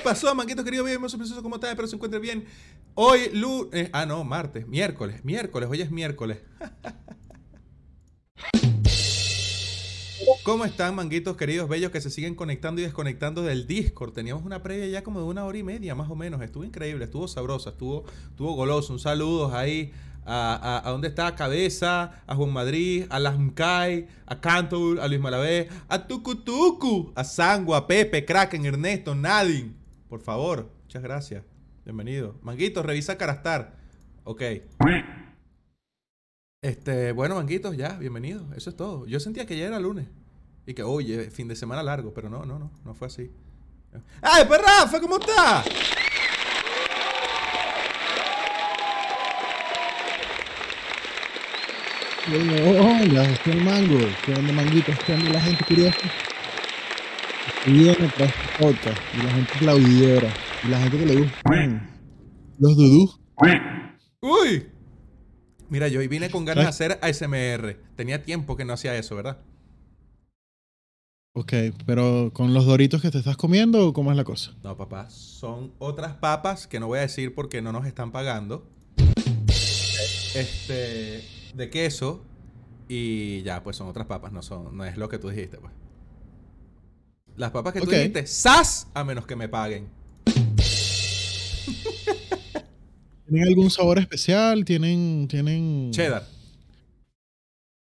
¿Qué pasó, manguito querido? Bien, hermoso, precioso, ¿cómo estás? Espero se encuentre bien. Hoy, lunes. ah, no, martes, miércoles, miércoles, hoy es miércoles. ¿Cómo están, manguitos queridos, bellos que se siguen conectando y desconectando del Discord? Teníamos una previa ya como de una hora y media, más o menos. Estuvo increíble, estuvo sabrosa, estuvo, estuvo goloso. Un saludo ahí a, a, a dónde está Cabeza, a Juan Madrid, a Lasmkai, a Cantor, a Luis Malavé, a Tucutucu, a Sangua, a Pepe, Kraken, Ernesto, Nadine. Por favor, muchas gracias. Bienvenido. Manguitos, revisa Carastar. Ok. Este, bueno, Manguitos, ya, bienvenido. Eso es todo. Yo sentía que ya era lunes. Y que, oye, fin de semana largo, pero no, no, no, no fue así. ¡Ay, pues Rafa, ¿cómo está? Hola, soy el mango. ¿Qué onda, manguito? ¿Qué onda la gente curiosa? Y viene tras podcast. Y la gente aplaudidora. Y la gente que le gustan los dudú. ¡Uy! Mira, yo hoy vine con ganas de hacer ASMR. Tenía tiempo que no hacía eso, ¿verdad? Ok, pero con los doritos que te estás comiendo o cómo es la cosa? No, papá. Son otras papas que no voy a decir porque no nos están pagando. Este. De queso. Y ya, pues son otras papas. No, son, no es lo que tú dijiste, pues. Las papas que tú dijiste, ¡sas! A menos que me paguen. ¿Tienen algún sabor especial? ¿Tienen. tienen... Cheddar.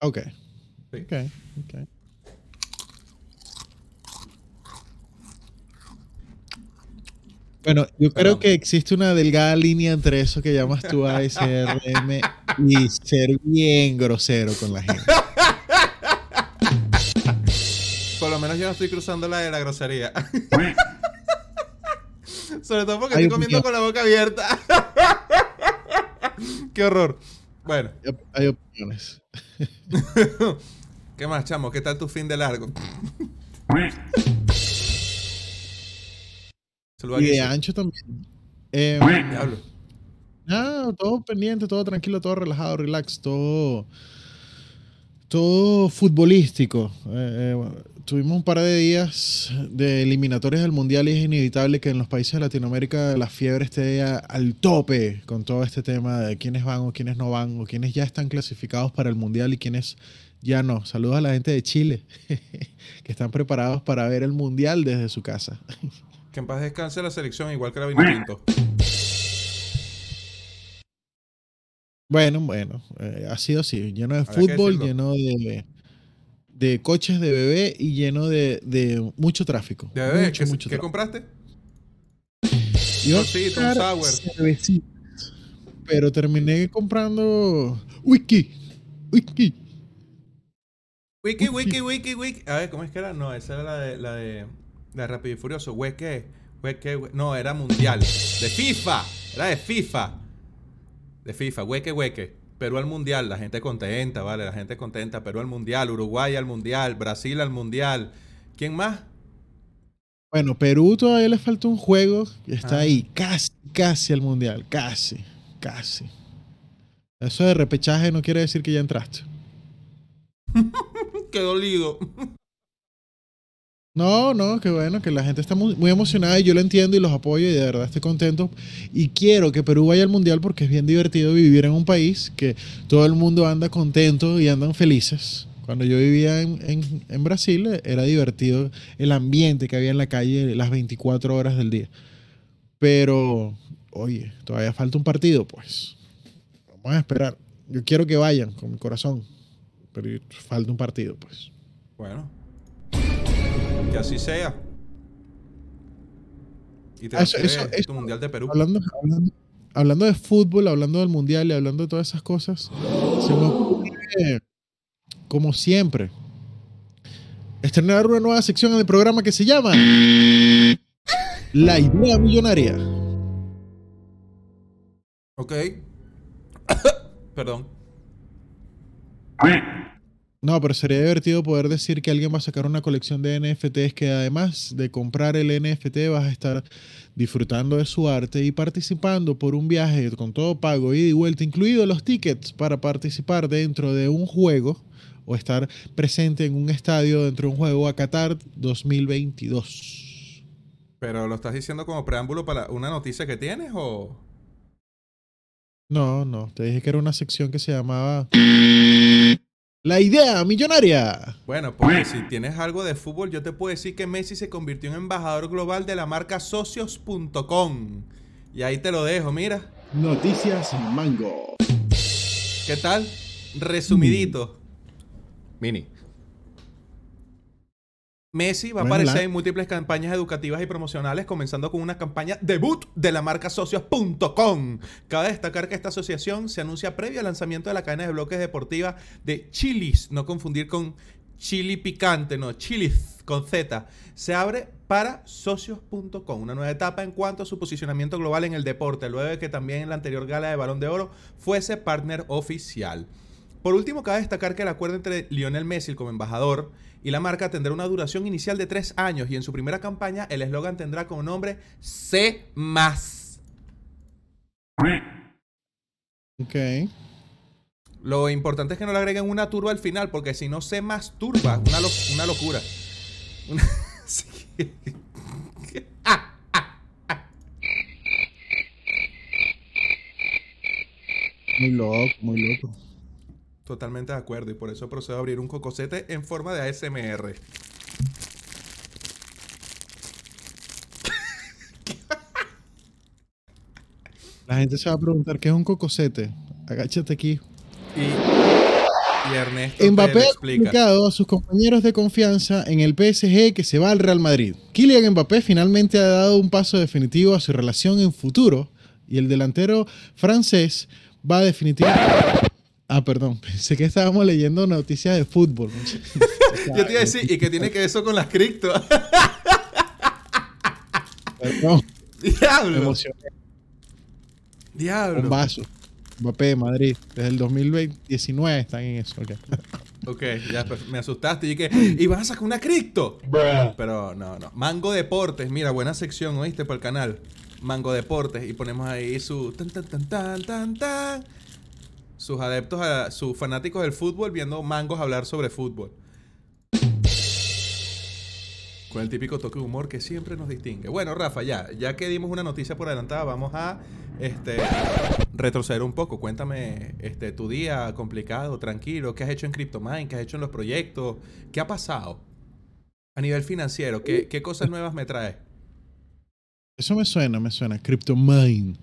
Ok. Sí. Ok, ok. Bueno, yo creo Perdón. que existe una delgada línea entre eso que llamas tú ASRM y ser bien grosero con la gente. menos yo no estoy cruzando la de la grosería. Sobre todo porque Ay, estoy comiendo con la boca abierta. Qué horror. Bueno, Hay op- Hay opiniones. ¿qué más, chamo? ¿Qué tal tu fin de largo? Y de ancho también. Eh, Diablo. nada, todo pendiente, todo tranquilo, todo relajado, relax, todo. Todo futbolístico. Eh, eh, tuvimos un par de días de eliminatorias del Mundial y es inevitable que en los países de Latinoamérica la fiebre esté al tope con todo este tema de quiénes van o quiénes no van o quiénes ya están clasificados para el Mundial y quiénes ya no. Saludos a la gente de Chile que están preparados para ver el Mundial desde su casa. Que en paz descanse la selección, igual que la Vinotinto. Bueno, bueno, eh, ha sido así, lleno de Habrá fútbol, lleno de, de coches de bebé y lleno de, de mucho tráfico. ¿De bebé? mucho, ¿Qué, mucho qué tráfico. compraste? Tortito, un sour. pero terminé comprando whisky, whisky. Wiki, wiki, wiki, wiki. A ver, ¿cómo es que era? No, esa era la de, la de, la de Rápido y Furioso. Hueque, hueque, hue- No, era mundial. De FIFA. Era de FIFA. De FIFA. Hueque, hueque. Perú al mundial. La gente contenta, vale. La gente contenta. Perú al mundial. Uruguay al mundial. Brasil al mundial. ¿Quién más? Bueno, Perú todavía le falta un juego y está Ah. ahí, casi, casi al mundial, casi, casi. Eso de repechaje no quiere decir que ya entraste. Qué dolido. No, no, qué bueno, que la gente está muy, emocionada y yo lo entiendo y los apoyo y de verdad estoy contento. Y quiero que Perú vaya al Mundial porque es bien divertido vivir en un país que todo el mundo anda contento y andan felices. Cuando yo vivía en, en- Brasil era divertido el ambiente que había en la calle las 24 horas del día. Pero, oye, todavía falta un partido, pues. Vamos a esperar. Yo quiero que vayan con mi corazón, pero falta un partido, pues. Bueno. Que así sea. Y te Ah, eso- vas a eso- tu mundial de Perú. hablando, hablando, hablando de fútbol, hablando del mundial y hablando de todas esas cosas, se me ocurre, como siempre, estrenar una nueva sección en el programa que se llama La idea millonaria. Ok. Perdón. No, pero sería divertido poder decir que alguien va a sacar una colección de NFTs que además de comprar el NFT vas a estar disfrutando de su arte y participando por un viaje con todo pago, ida y vuelta, incluidos los tickets para participar dentro de un juego o estar presente en un estadio dentro de un juego a Qatar 2022. ¿Pero lo estás diciendo como preámbulo para una noticia que tienes o...? No, no. Te dije que era una sección que se llamaba... La idea millonaria. Bueno, porque si tienes algo de fútbol, yo te puedo decir que Messi se convirtió en embajador global de la marca socios.com. Y ahí te lo dejo, mira. Noticias Mango. ¿Qué tal? Resumidito. Mini. Messi va a aparecer en múltiples campañas educativas y promocionales, comenzando con una campaña debut de la marca socios.com. Cabe destacar que esta asociación se anuncia previo al lanzamiento de la cadena de bloques deportiva de Chilis, no confundir con chili picante, no, Chilis con Z. Se abre para socios.com, una nueva etapa en cuanto a su posicionamiento global en el deporte, luego de que también en la anterior gala de Balón de Oro fuese partner oficial. Por último, cabe destacar que el acuerdo entre Lionel Messi como embajador y la marca tendrá una duración inicial de tres años y en su primera campaña el eslogan tendrá como nombre C+. Ok. Lo importante es que no le agreguen una turba al final porque si no C más turba, una, lo- una locura. Una- Sí. Ah, Muy loco, muy loco. Totalmente de acuerdo y por eso procedo a abrir un cocosete en forma de ASMR. La gente se va a preguntar qué es un cocosete. Agáchate aquí. Y, y Ernesto Mbappé ha explica. comunicado a sus compañeros de confianza en el PSG que se va al Real Madrid. Kylian Mbappé finalmente ha dado un paso definitivo a su relación en futuro y el delantero francés va definitivamente... Ah, perdón, pensé que estábamos leyendo noticias de fútbol. Yo te iba a decir, ¿y qué tiene que ver eso con las cripto? Perdón, Diablo. Diablo. Un vaso. Mbappé, Madrid. Desde el 2019 están en eso. ok. Ok, ya pues, me asustaste y que y vas a sacar una cripto. Pero no, no. Mango Deportes, mira, buena sección, ¿oíste? Para el canal. Mango Deportes y ponemos ahí su tan tan tan tan tan tan. Sus adeptos, a, sus fanáticos del fútbol viendo mangos hablar sobre fútbol. Con el típico toque de humor que siempre nos distingue. Bueno, Rafa, ya, ya que dimos una noticia por adelantada, vamos a este, retroceder un poco. Cuéntame este, tu día complicado, tranquilo. ¿Qué has hecho en CryptoMine? ¿Qué has hecho en los proyectos? ¿Qué ha pasado? A nivel financiero, ¿qué, qué cosas nuevas me traes? Eso me suena, me suena. CryptoMine.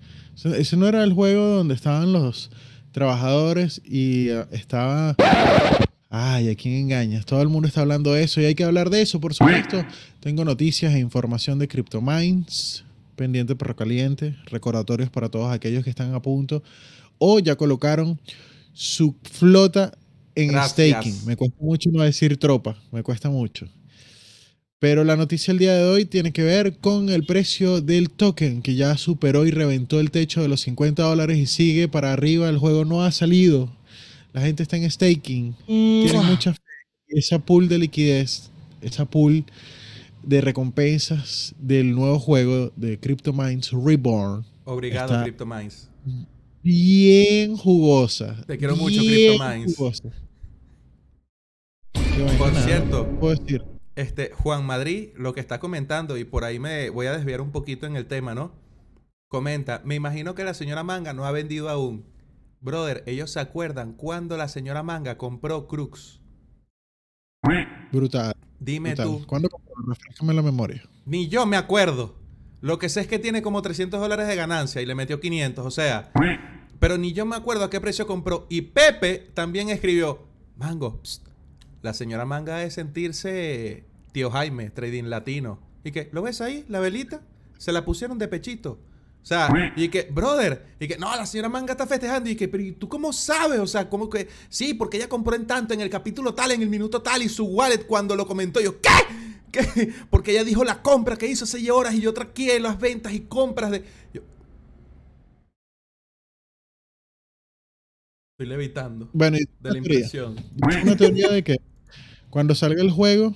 Ese, no era el juego donde estaban los trabajadores y eh, estaba... Ay, ¿a quién engañas? Todo el mundo está hablando de eso y hay que hablar de eso, por supuesto. Tengo noticias e información de CryptoMines, pendiente perro caliente, recordatorios para todos aquellos que están a punto o ya colocaron su flota en Gracias. staking. Me cuesta mucho no decir tropa, me cuesta mucho. Pero la noticia del día de hoy tiene que ver con el precio del token, que ya superó y reventó el techo de los 50 dólares y sigue para arriba. El juego no ha salido. La gente está en staking. Tiene mucha fe. Esa pool de liquidez, esa pool de recompensas del nuevo juego de CryptoMines Reborn, Obrigado, CryptoMines. bien jugosa. Te quiero mucho, bien CryptoMines. jugosa. Por nada, cierto. no puedo decir. Este, Juan Madrid, lo que está comentando, y por ahí me voy a desviar un poquito en el tema, ¿no? Comenta, me imagino que la señora Manga no ha vendido aún. Brother, ellos se acuerdan cuando la señora Manga compró Crux. Brutal. Dime brutal. tú. ¿Cuándo compró? Refrescame la memoria. Ni yo me acuerdo. Lo que sé es que tiene como 300 dólares de ganancia y le metió 500, o sea. Pero ni yo me acuerdo a qué precio compró. Y Pepe también escribió, Mango, psst, la señora Manga de sentirse tío Jaime, trading latino. Y que, ¿lo ves ahí? La velita. Se la pusieron de pechito. O sea, y que, brother, y que, no, la señora Manga está festejando. Y que, pero ¿y tú cómo sabes? O sea, como que, sí, porque ella compró en tanto, en el capítulo tal, en el minuto tal, y su wallet cuando lo comentó. Yo, ¿qué? ¿Qué? Porque ella dijo la compra que hizo hace seis horas y yo traqué las ventas y compras de. Yo- Estoy levitando Bueno, y de la impresión. Una teoría de que cuando salga el juego,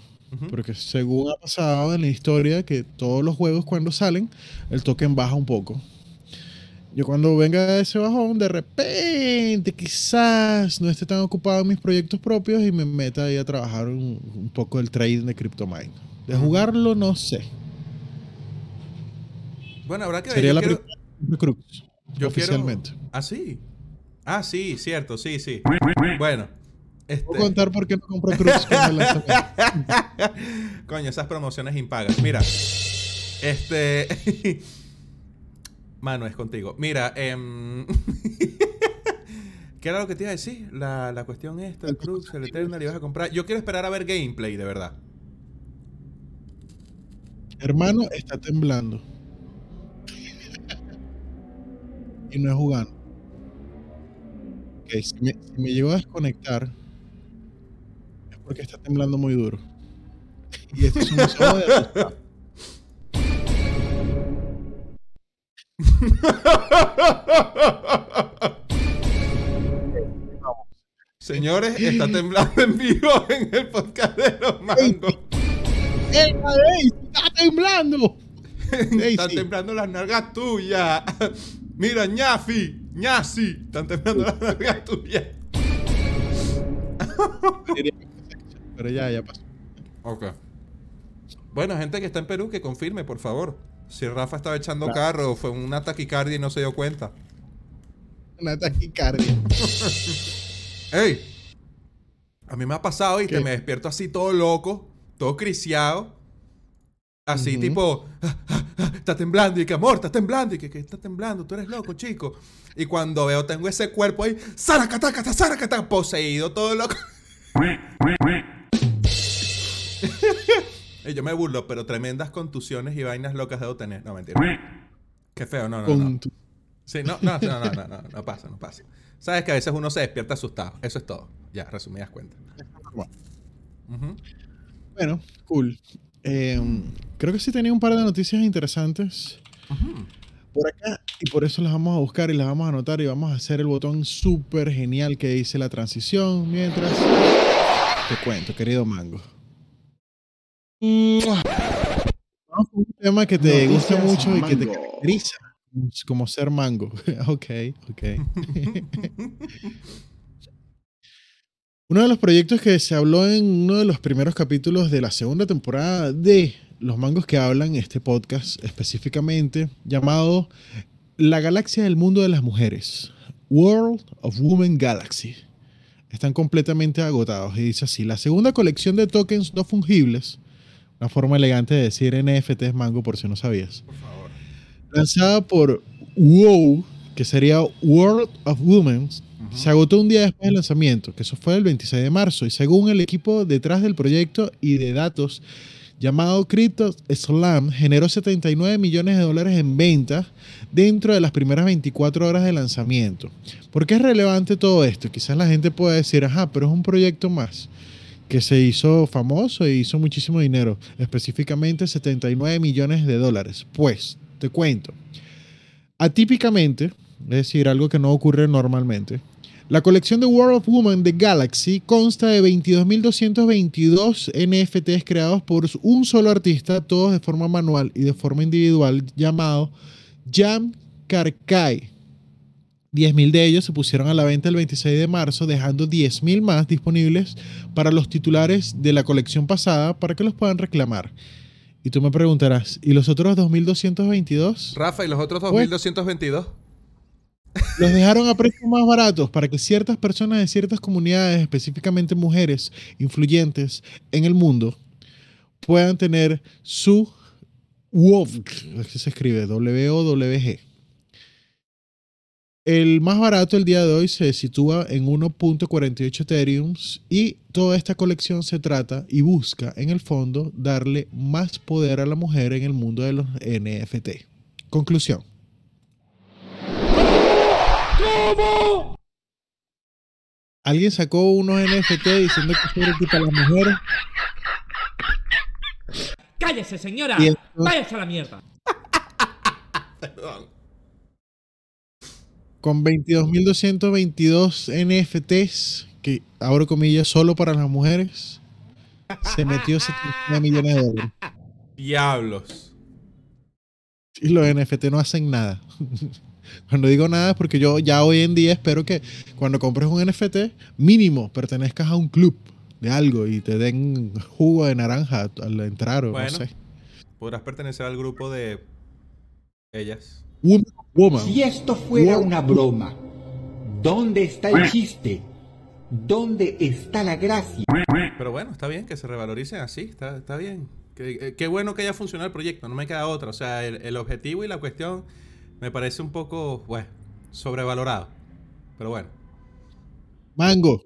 Porque según ha pasado en la historia, que todos los juegos cuando salen, el token baja un poco. Yo cuando venga ese bajón, de repente quizás no esté tan ocupado en mis proyectos propios y me meta ahí a trabajar un, un poco el trading de CryptoMine. De jugarlo, no sé. Bueno, habrá que ver. Sería yo la quiero- primera Cruz. yo oficialmente. quiero- Ah, sí. Ah, sí, cierto, sí, sí. Bueno. Este... Puedo contar por qué no compró Cruz. Coño, esas promociones impagas. Mira, este. Mano, es contigo. Mira, em, ¿qué era lo que te iba a decir? La, la cuestión esta, el Crux, el Eternal, y vas a comprar. Yo quiero esperar a ver gameplay, de verdad. Hermano está temblando. y no es jugando. Ok, si me, si me a desconectar, es porque está temblando muy duro. y esto es un solo de. Señores, está temblando en vivo en el podcast de los mangos. ¡Eh, Daisy! ¡Está temblando! Están temblando las nalgas tuyas. Mira, ñafi, ñasi. Están temblando las nalgas tuyas. Pero ya, ya pasó. Ok. Bueno, gente que está en Perú, que confirme, por favor. Si Rafa estaba echando Claro. carro, fue una taquicardia y no se dio cuenta. Una taquicardia. ¡Ey! A mí me ha pasado y que me despierto así todo loco, todo criciado. Así tipo, "Ah, ah, ah, está temblando y que amor, está temblando y que, que está temblando, tú eres loco, chico. Y cuando veo, tengo ese cuerpo ahí, ¡Saracataca, saracataca! Poseído, todo loco. y yo me burlo, pero tremendas contusiones y vainas locas debo tener. No, mentira. Qué feo, no, no, no. Sí, no, no, no, no, no, no, no pasa, no pasa. Sabes que a veces uno se despierta asustado. Eso es todo. Ya, resumidas cuentas. Bueno, cool. Eh, creo que sí tenía un par de noticias interesantes por acá y por eso las vamos a buscar y las vamos a anotar y vamos a hacer el botón súper genial que dice la transición mientras te cuento, querido Mango. Vamos con un tema que te gusta mucho y que te caracteriza como ser mango. ok, ok. Uno de los proyectos que se habló en uno de los primeros capítulos de la segunda temporada de Los Mangos que Hablan, este podcast específicamente, llamado La Galaxia del Mundo de las Mujeres, World of Women Galaxy. Están completamente agotados y dice así, la segunda colección de tokens no fungibles, una forma elegante de decir NFTs Mango por si no sabías, Por favor. lanzada por WoW, que sería World of Women, se agotó un día después del lanzamiento, que eso fue el 26 de marzo, y según el equipo detrás del proyecto y de datos llamado Crypto Slam, generó 79 millones de dólares en ventas dentro de las primeras 24 horas de lanzamiento. ¿Por qué es relevante todo esto? Quizás la gente pueda decir, ajá, pero es un proyecto más que se hizo famoso e hizo muchísimo dinero, específicamente 79 millones de dólares. Pues, te cuento. Atípicamente, es decir, algo que no ocurre normalmente, la colección de World of Women de Galaxy consta de 22.222 NFTs creados por un solo artista, todos de forma manual y de forma individual, llamado Jam Karkai. 10.000 de ellos se pusieron a la venta el 26 de marzo, dejando 10.000 más disponibles para los titulares de la colección pasada para que los puedan reclamar. Y tú me preguntarás, ¿y los otros 2.222? Rafa, ¿y los otros Pues- 2222? Los dejaron a precios más baratos para que ciertas personas de ciertas comunidades, específicamente mujeres influyentes en el mundo, puedan tener su WOW, así se escribe, W-O-W-G. El más barato el día de hoy se sitúa en 1.48 Ethereum y toda esta colección se trata y busca en el fondo darle más poder a la mujer en el mundo de los NFT. Conclusión. Alguien sacó unos NFT diciendo que esto era para las mujeres. ¡Cállese, señora! Entonces- ¡Váyase a la mierda! Perdón. con 22.222 NFTs, que abro comillas, solo para las mujeres, se metió 79 millones de dólares. Diablos. Y los NFT no hacen nada. Cuando digo nada es porque yo ya hoy en día espero que cuando compres un NFT, mínimo pertenezcas a un club de algo y te den jugo de naranja al entrar o Bueno. no sé. Podrás pertenecer al grupo de Ellas. Woman. woman. Si esto fuera una broma, ¿dónde está el chiste? ¿Dónde está la gracia? Pero bueno, está bien que se revaloricen así, está, está bien. Qué, eh, qué bueno que haya funcionado el proyecto, no me queda otra. O sea, el, el objetivo y la cuestión me parece un poco, bueno, sobrevalorado. Pero bueno. Mango.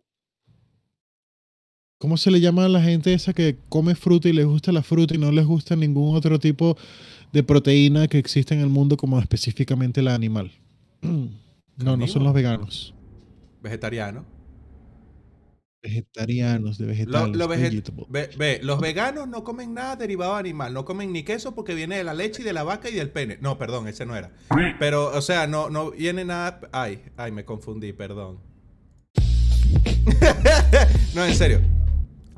¿Cómo se le llama a la gente esa que come fruta y les gusta la fruta y no les gusta ningún otro tipo de proteína que existe en el mundo como específicamente la animal? No, no son los veganos. Vegetariano. Vegetarianos, de vegetales. lo veget- vegetable. ve, ve, los veganos no comen nada derivado de animal, no comen ni queso porque viene de la leche y de la vaca y del pene. No, perdón, ese no era. Pero, o sea, no, no viene nada. Ay, ay, me confundí, perdón. no, en serio.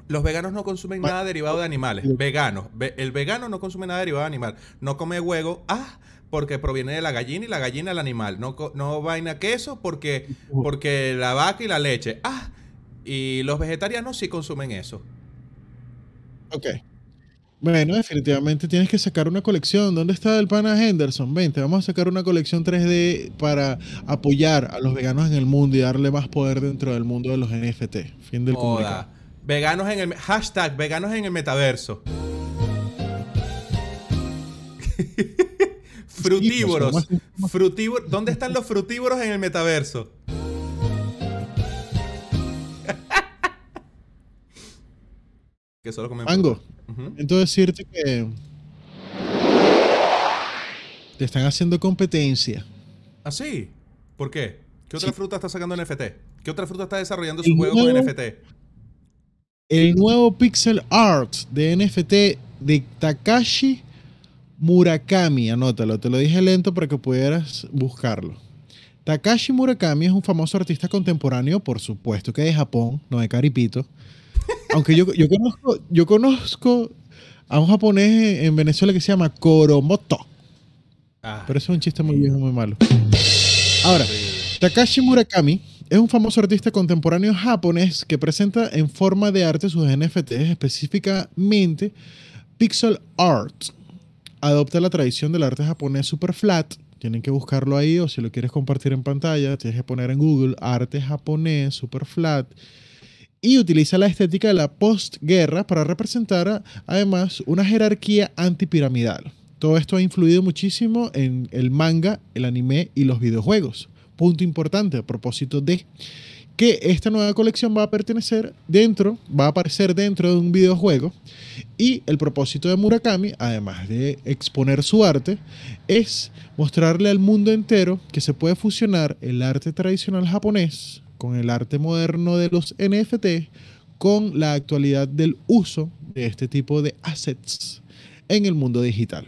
Los veganos no consumen nada derivado de animales. Veganos. Ve- el vegano no consume nada derivado de animal. No come huevo. Ah, porque proviene de la gallina y la gallina el animal. No, no vaina queso porque, porque la vaca y la leche. Ah, y los vegetarianos sí consumen eso. Ok. Bueno, definitivamente tienes que sacar una colección. ¿Dónde está el pana Henderson? Vente, vamos a sacar una colección 3D para apoyar a los veganos en el mundo y darle más poder dentro del mundo de los NFT. Fin del comunicado. Veganos en el hashtag veganos en el metaverso. frutívoros. Frutívoros. ¿Dónde están los frutívoros en el metaverso? Que solo comen Mango. Ujú. siento decirte que te están haciendo competencia. ¿Ah, sí? ¿Por qué? ¿Qué otra Sí. fruta está sacando NFT? ¿Qué otra fruta está desarrollando El su juego con nuevo- NFT? El nuevo pixel art de NFT de Takashi Murakami, anótalo, te lo dije lento para que pudieras buscarlo. Takashi Murakami es un famoso artista contemporáneo, por supuesto que de Japón, no de Caripito. Aunque yo, yo, conozco, yo conozco a un japonés en Venezuela que se llama Koromoto, Ah, pero eso es un chiste muy viejo, muy malo. Ahora. Takashi Murakami es un famoso artista contemporáneo japonés que presenta en forma de arte sus NFTs, específicamente pixel art. Adopta la tradición del arte japonés super flat. Tienen que buscarlo ahí o si lo quieres compartir en pantalla, tienes que poner en Google arte japonés super flat. Y utiliza la estética de la postguerra para representar además una jerarquía antipiramidal. Todo esto ha influido muchísimo en el manga, el anime y los videojuegos. Punto importante a propósito de que esta nueva colección va a pertenecer dentro, va a aparecer dentro de un videojuego y el propósito de Murakami, además de exponer su arte, es mostrarle al mundo entero que se puede fusionar el arte tradicional japonés con el arte moderno de los NFT con la actualidad del uso de este tipo de assets en el mundo digital.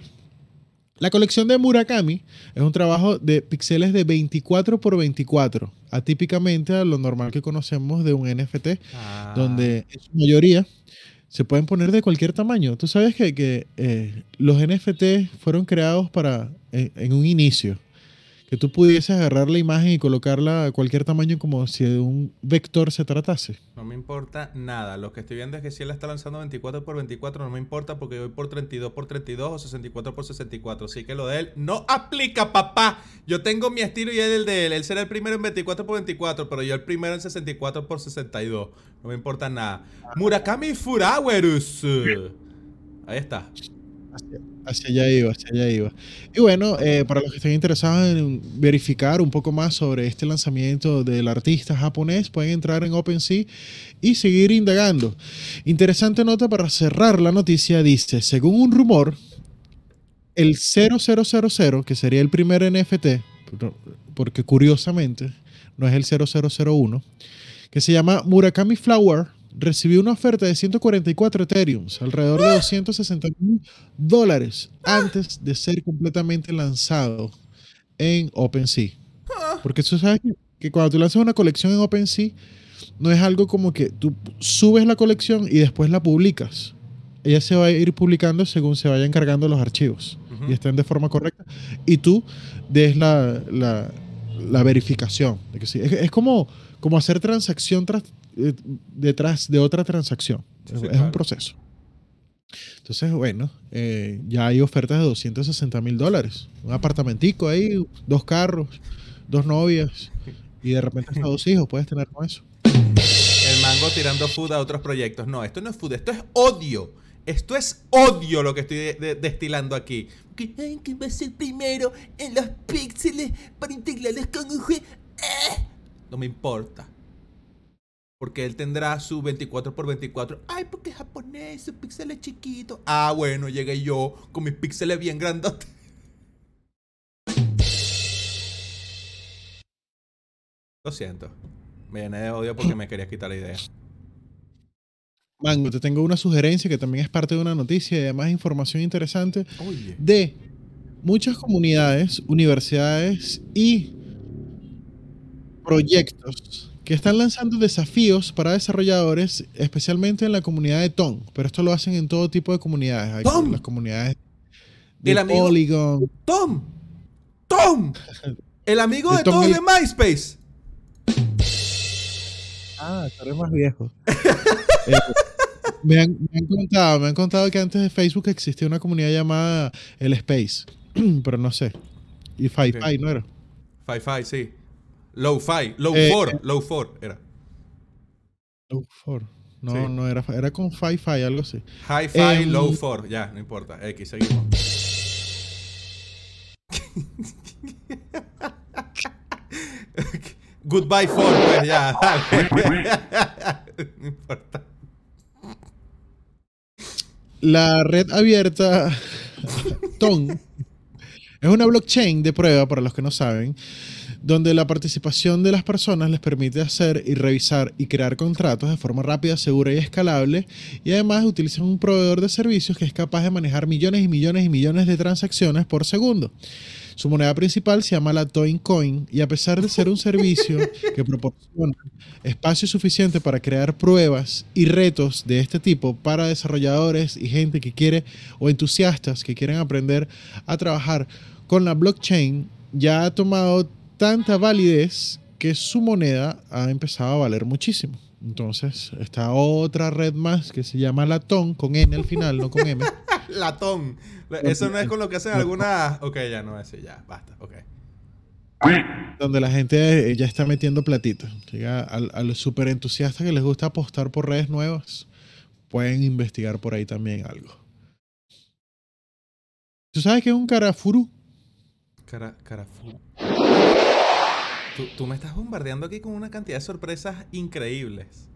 La colección de Murakami es un trabajo de píxeles de 24 por 24, atípicamente a lo normal que conocemos de un NFT, Ah. donde en su mayoría se pueden poner de cualquier tamaño. Tú sabes que, que, eh, los NFT fueron creados para, en un inicio, que tú pudieses agarrar la imagen y colocarla a cualquier tamaño como si de un vector se tratase. No me importa nada. Lo que estoy viendo es que si él está lanzando 24 por 24 no me importa porque yo voy por 32 por 32 o 64 por 64. Así que lo de él no aplica, papá. Yo tengo mi estilo y él el de él. Él será el primero en 24 por 24, pero yo el primero en 64 por 62. No me importa nada. Murakami Furawerus. Ahí está. Hacia, hacia allá iba, hacia allá iba. Y bueno, eh, para los que estén interesados en verificar un poco más sobre este lanzamiento del artista japonés, pueden entrar en OpenSea y seguir indagando. Interesante nota para cerrar la noticia, dice, según un rumor, el 0000, que sería el primer NFT, porque curiosamente no es el 0001, que se llama Murakami Flower, recibió una oferta de 144 Ethereums, alrededor de 260 mil dólares, antes de ser completamente lanzado en OpenSea. Porque tú sabes que, cuando tú lanzas una colección en OpenSea, no es algo como que tú subes la colección y después la publicas. Ella se va a ir publicando según se vayan cargando los archivos Ujú. y estén de forma correcta. Y tú des la, la- la verificación. De que sí. es, es como, como hacer transacción tras- eh, detrás de otra transacción. Sí, es claro. un proceso. Entonces, bueno, eh, ya hay ofertas de 260 mil dólares. Un apartamentico ahí, dos carros, dos novias y de repente hasta dos hijos puedes tener con eso. El mango tirando food a otros proyectos. No, esto no es food, esto es odio. Esto es odio lo que estoy de- de- destilando aquí. Que, ay, que va a ser primero en los píxeles para integrarlos con un jue- ¡Eh! No me importa. Porque él tendrá su 24x24. Ay, porque es japonés, su píxel es chiquito. Ah, bueno, llegué yo con mis píxeles bien grandotes. Lo siento. Me llené de odio porque me quería quitar la idea. Mango, te tengo una sugerencia que también es parte de una noticia y además información interesante Oye. de muchas comunidades, universidades y proyectos que están lanzando desafíos para desarrolladores, especialmente en la comunidad de Tom. Pero esto lo hacen en todo tipo de comunidades. Hay Tom. las comunidades de El amigo- Polygon. Tom. Tom. El amigo De de Tom todos el- de MySpace. Ah, tú eres más viejo. Eh, me, han, me han contado, me han contado que antes de Facebook existía una comunidad llamada El Space, pero no sé. Y Fi-Fi. ¿no era? Fi-Fi, sí. Low-Fi. Eh, Low-4. Low-4 era. Low four. No, Sí. no era, era con Fi-Fi, algo así. Hi-Fi, Em, Low-4. Ya, no importa. X, seguimos. Goodbye 4, pues ya, dale. no importa. La red abierta TON es una blockchain de prueba, para los que no saben, donde la participación de las personas les permite hacer y revisar y crear contratos de forma rápida, segura y escalable, y además utilizan un proveedor de servicios que es capaz de manejar millones y millones y millones de transacciones por segundo. Su moneda principal se llama la Toin Coin y a pesar de ser un servicio que proporciona espacio suficiente para crear pruebas y retos de este tipo para desarrolladores y gente que quiere o entusiastas que quieren aprender a trabajar con la blockchain, ya ha tomado tanta validez que su moneda ha empezado a valer muchísimo. Entonces, está otra red más que se llama Latón, con N al final, no con M. Latón. Eso no es con lo que hacen algunas. Ok, ya no es ya, basta, ok. donde la gente eh, ya está metiendo platito. Llega al- a, los super entusiastas que les gusta apostar por redes nuevas, pueden investigar por ahí también algo. ¿Tú sabes qué es un carafuru? Cara, Carafú. Tú, tú me estás bombardeando aquí con una cantidad de sorpresas increíbles.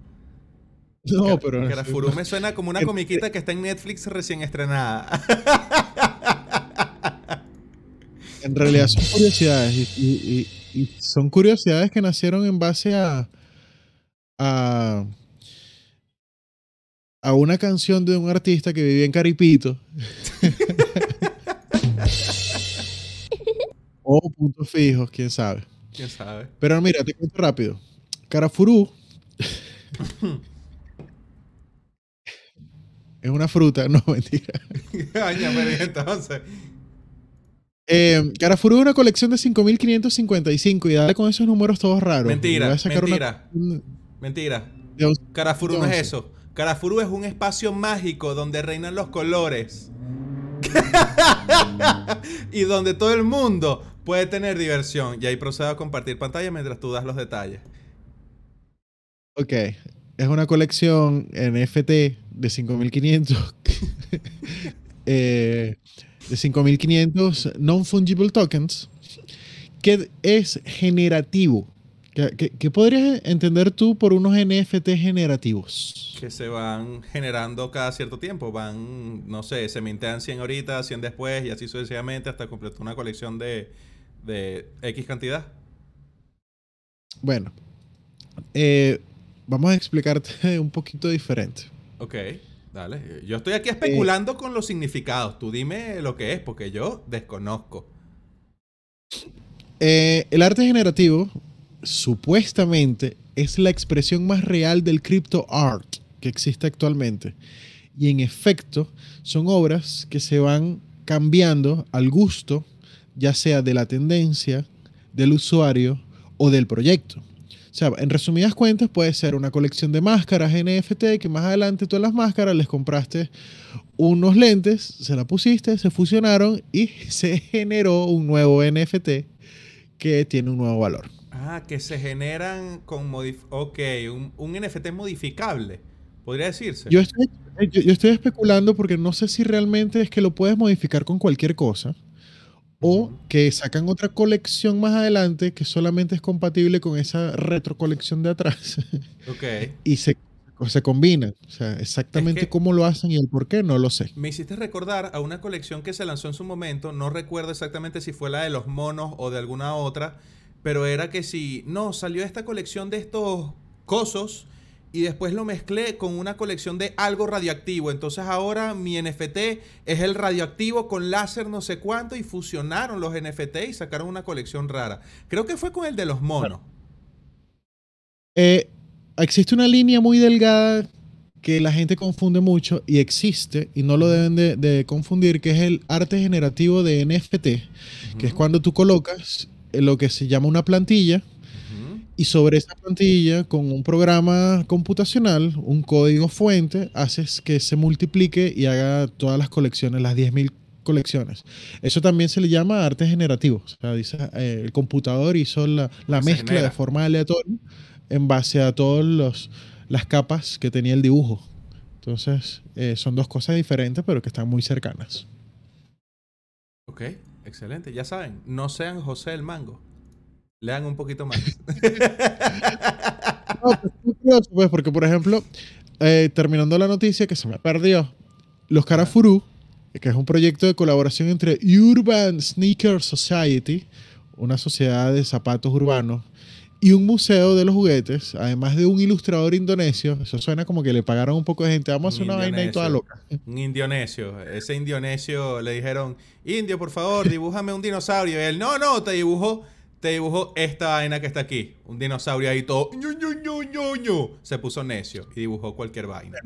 No, pero Carafurú me suena como una comiquita que está en Netflix recién estrenada. en realidad son curiosidades y, y- y- y son curiosidades que nacieron en base a, a a una canción de un artista que vivía en Caripito. o puntos fijos, quién sabe. ¿Quién sabe? Pero mira, te cuento rápido. Carafurú es una fruta, no mentira. Coño, pero ¿y entonces. Eh, Carafurú es una colección de 5.555 y dale con esos números todos raros. Mentira, Voy a sacar una- mentira. Mentira. Carafuru no es eso. Carafuru es un espacio mágico donde reinan los colores. y donde todo el mundo puede tener diversión. Y ahí procedo a compartir pantalla mientras tú das los detalles. Ok. Es una colección NFT de 5.500. eh, de 5.500 non-fungible tokens. Que es generativo. ¿Qué, qué- qué podrías entender tú por unos NFT generativos? Que se van generando cada cierto tiempo. Van, no sé, se mintean 100 ahorita, 100 después y así sucesivamente hasta completar una colección de, de X cantidad. Bueno. eh, vamos a explicarte un poquito diferente. Ok, dale. Yo estoy aquí especulando con los significados. Tú dime lo que es, porque yo desconozco. Eh, el arte generativo supuestamente es la expresión más real del crypto art que existe actualmente. Y en efecto, son obras que se van cambiando al gusto, ya sea de la tendencia, del usuario o del proyecto. O sea, en resumidas cuentas puede ser una colección de máscaras NFT que más adelante todas las máscaras les compraste unos lentes, se la pusiste, se fusionaron y se generó un nuevo NFT que tiene un nuevo valor. Ah, que se generan con modif Ok, un, un NFT modificable, podría decirse. Yo estoy, yo, yo estoy especulando porque no sé si realmente es que lo puedes modificar con cualquier cosa o que sacan otra colección más adelante que solamente es compatible con esa retro colección de atrás Ok. y se, se combinan. O sea, exactamente que- cómo lo hacen y el por qué no lo sé. Me hiciste recordar a una colección que se lanzó en su momento, no recuerdo exactamente si fue la de los monos o de alguna otra, pero era que si, no, salió esta colección de estos cosos y después lo mezclé con una colección de algo radioactivo, entonces ahora mi NFT es el radioactivo con láser no sé cuánto y fusionaron los NFT y sacaron una colección rara. Creo que fue con el de los monos. Eh, existe una línea muy delgada que la gente confunde mucho y existe y no lo deben de, de confundir, que es el arte generativo de NFT, que es cuando tú colocas eh, lo que se llama una plantilla. Y sobre esa plantilla con un programa computacional, un código fuente, haces que se multiplique y haga todas las colecciones, las 10.000 colecciones. Eso también se le llama arte generativo. O sea, dice, eh, el computador hizo la, la mezcla genera. de forma aleatoria en base a todas las capas que tenía el dibujo. Entonces, eh, son dos cosas diferentes, pero que están muy cercanas. Ok, excelente. Ya saben, no sean José el Mango. Lean un poquito más. No, pues, es muy curioso, pues, porque, por ejemplo, eh, terminando la noticia que se me perdió, los Carafuru, que es un proyecto de colaboración entre Urban Sneaker Society, una sociedad de zapatos urbanos, y un museo de los juguetes, además de un ilustrador indonesio. Eso suena como que le pagaron un poco de gente. Vamos a hacer Un una vaina ahí toda loca. Un indionesio. Ese indionesio le dijeron, indio, por favor, dibújame un dinosaurio. Y él, no, no, te dibujó, te dibujó esta vaina que está aquí. Un dinosaurio ahí todo, ñu, ñu, ñu. Se puso necio y dibujó cualquier vaina.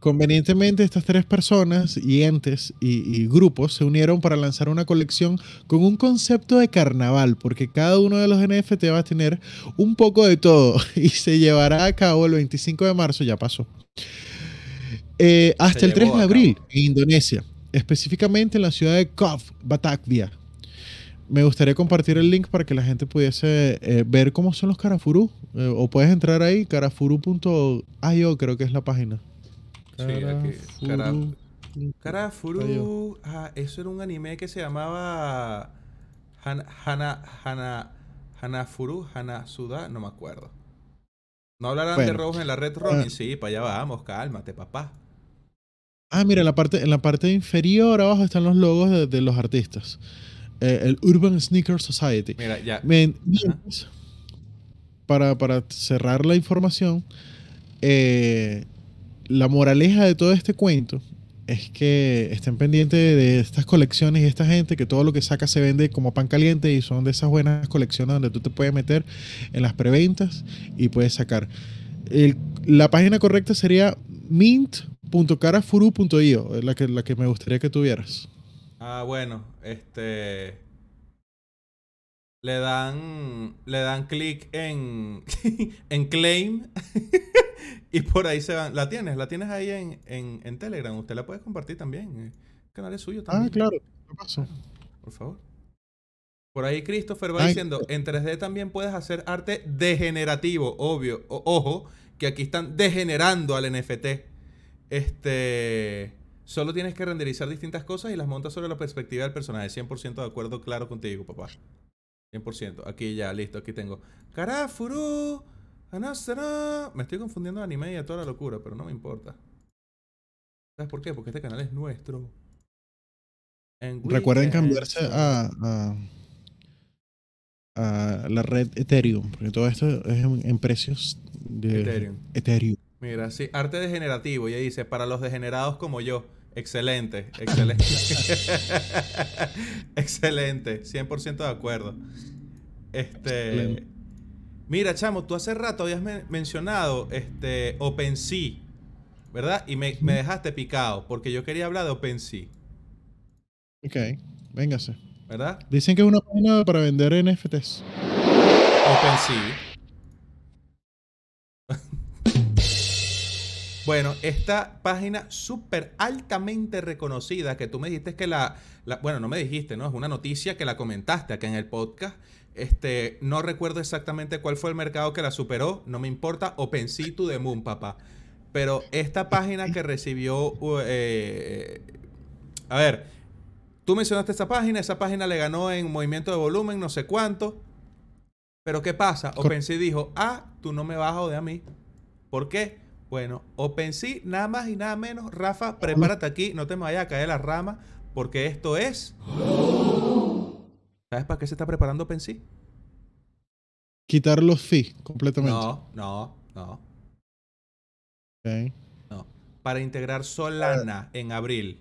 Convenientemente, estas tres personas y entes y, y grupos se unieron para lanzar una colección con un concepto de carnaval, porque cada uno de los NFT va a tener un poco de todo y se llevará a cabo el 25 de marzo, ya pasó, eh, hasta el 3 llevó de abril en Indonesia, específicamente en la ciudad de Kov, Batavia. Me gustaría compartir el link para que la gente pudiese eh, ver cómo son los carafurú. eh, o puedes entrar ahí, carafuru.io, creo que es la página. Sí, aquí. Cara- Carafuru. Karafuru. Ah, eso era un anime que se llamaba Han- Hana, Hana, Hanafuru, Hanasuda, no me acuerdo. No hablarán de robos en la red Ronin, sí, para allá vamos, cálmate, papá. Ah, mira, en la parte, en la parte inferior abajo están los logos de, de los artistas. Eh, el Urban Sneaker Society. Mira, ya. Men- mientras, para, para cerrar la información, eh, la moraleja de todo este cuento es que estén pendientes de, estas colecciones y esta gente, que todo lo que saca se vende como pan caliente y son de esas buenas colecciones donde tú te puedes meter en las preventas y puedes sacar. El- la página correcta sería mint.carafuru.io, es la que, la que me gustaría que tuvieras. Ah, bueno, este. Le dan. Le dan clic en. en claim. y por ahí se van. La tienes, la tienes ahí en, en, en Telegram. Usted la puede compartir también. El canal es suyo también. Ah, claro. ¿Qué pasó? Por favor. Por ahí Christopher va Ay, diciendo, en 3D también puedes hacer arte degenerativo, obvio. O- ojo, que aquí están degenerando al NFT. Este... Solo tienes que renderizar distintas cosas y las montas sobre la perspectiva del personaje. 100% de acuerdo, claro contigo, papá. 100%. Aquí ya, listo, aquí tengo. Karafuru, Anasara. Me estoy confundiendo de anime y a toda la locura, pero no me importa. ¿Sabes por qué? Porque este canal es nuestro. Recuerden cambiarse a, a, a la red Ethereum, porque todo esto es en, en precios de Ethereum. Ethereum. Mira, sí, arte degenerativo. Y ahí dice, para los degenerados como yo. Excelente, excelente. excelente, 100% de acuerdo. Este. Excelente. Mira, chamo, tú hace rato habías men- mencionado este OpenSea, ¿verdad? Y me, me dejaste picado porque yo quería hablar de OpenSea, Ok, véngase. ¿verdad? Dicen que es una página para vender NFTs. OpenSea. Bueno, esta página súper altamente reconocida que tú me dijiste que la, la- Bueno, no me dijiste, ¿no? Es una noticia que la comentaste acá en el podcast. Este, no recuerdo exactamente cuál fue el mercado que la superó. No me importa. OpenSea to the moon, papá. Pero esta página que recibió... uh, eh, a ver, tú mencionaste esa página. Esa página le ganó en movimiento de volumen, no sé cuánto. Pero ¿qué pasa? OpenSea dijo, ah, tú no me vas a joder a mí. ¿Por qué? Bueno, OpenSea, nada más y nada menos. Rafa, prepárate aquí, no te me vayas a caer la rama, porque esto es... ¿Sabes para qué se está preparando OpenSea? Quitar los fees completamente. No, no, no, Ok. no. Para integrar Solana en abril.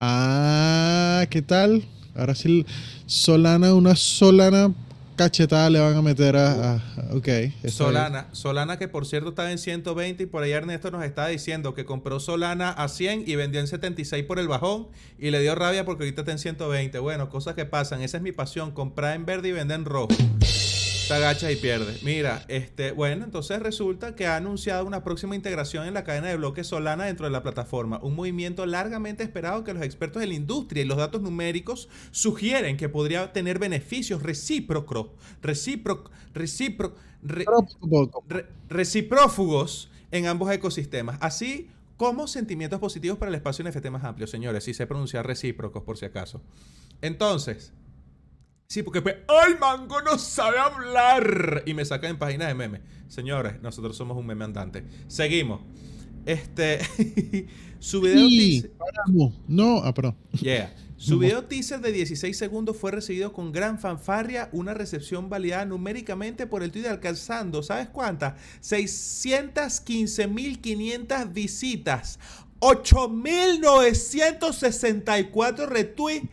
Ah, ¿qué tal? Ahora sí, Solana, una Solana cachetada le van a meter a. a-. Solana, Solana que por cierto estaba en 120 y por ahí Ernesto nos está diciendo que compró Solana a 100 y vendió en 76 por el bajón y le dio rabia porque ahorita está en 120. Bueno, cosas que pasan, esa es mi pasión, comprar en verde y vender en rojo. Te agachas y pierdes. Mira, este, bueno, entonces resulta que ha anunciado una próxima integración en la cadena de bloques Solana dentro de la plataforma. Un movimiento largamente esperado que los expertos de la industria y los datos numéricos sugieren que podría tener beneficios recíprocos, recíproc, recíproc, re- Poco a poco. re- reciprófugos en ambos ecosistemas, así como sentimientos positivos para el espacio NFT más amplio, señores, si sé pronunciar recíprocos por si acaso. Entonces, sí, porque pues, ¡ay, Mango no sabe hablar! Y me sacan en páginas de memes. Señores, nosotros somos un meme andante. Seguimos. Este, su video Sí, teaser- paramos. No, ah, perdón. Yeah. Su video teaser de 16 segundos fue recibido con gran fanfarria, una recepción validada numéricamente por el Twitter alcanzando, ¿sabes cuántas? 615.500 visitas, 8.964 retweets,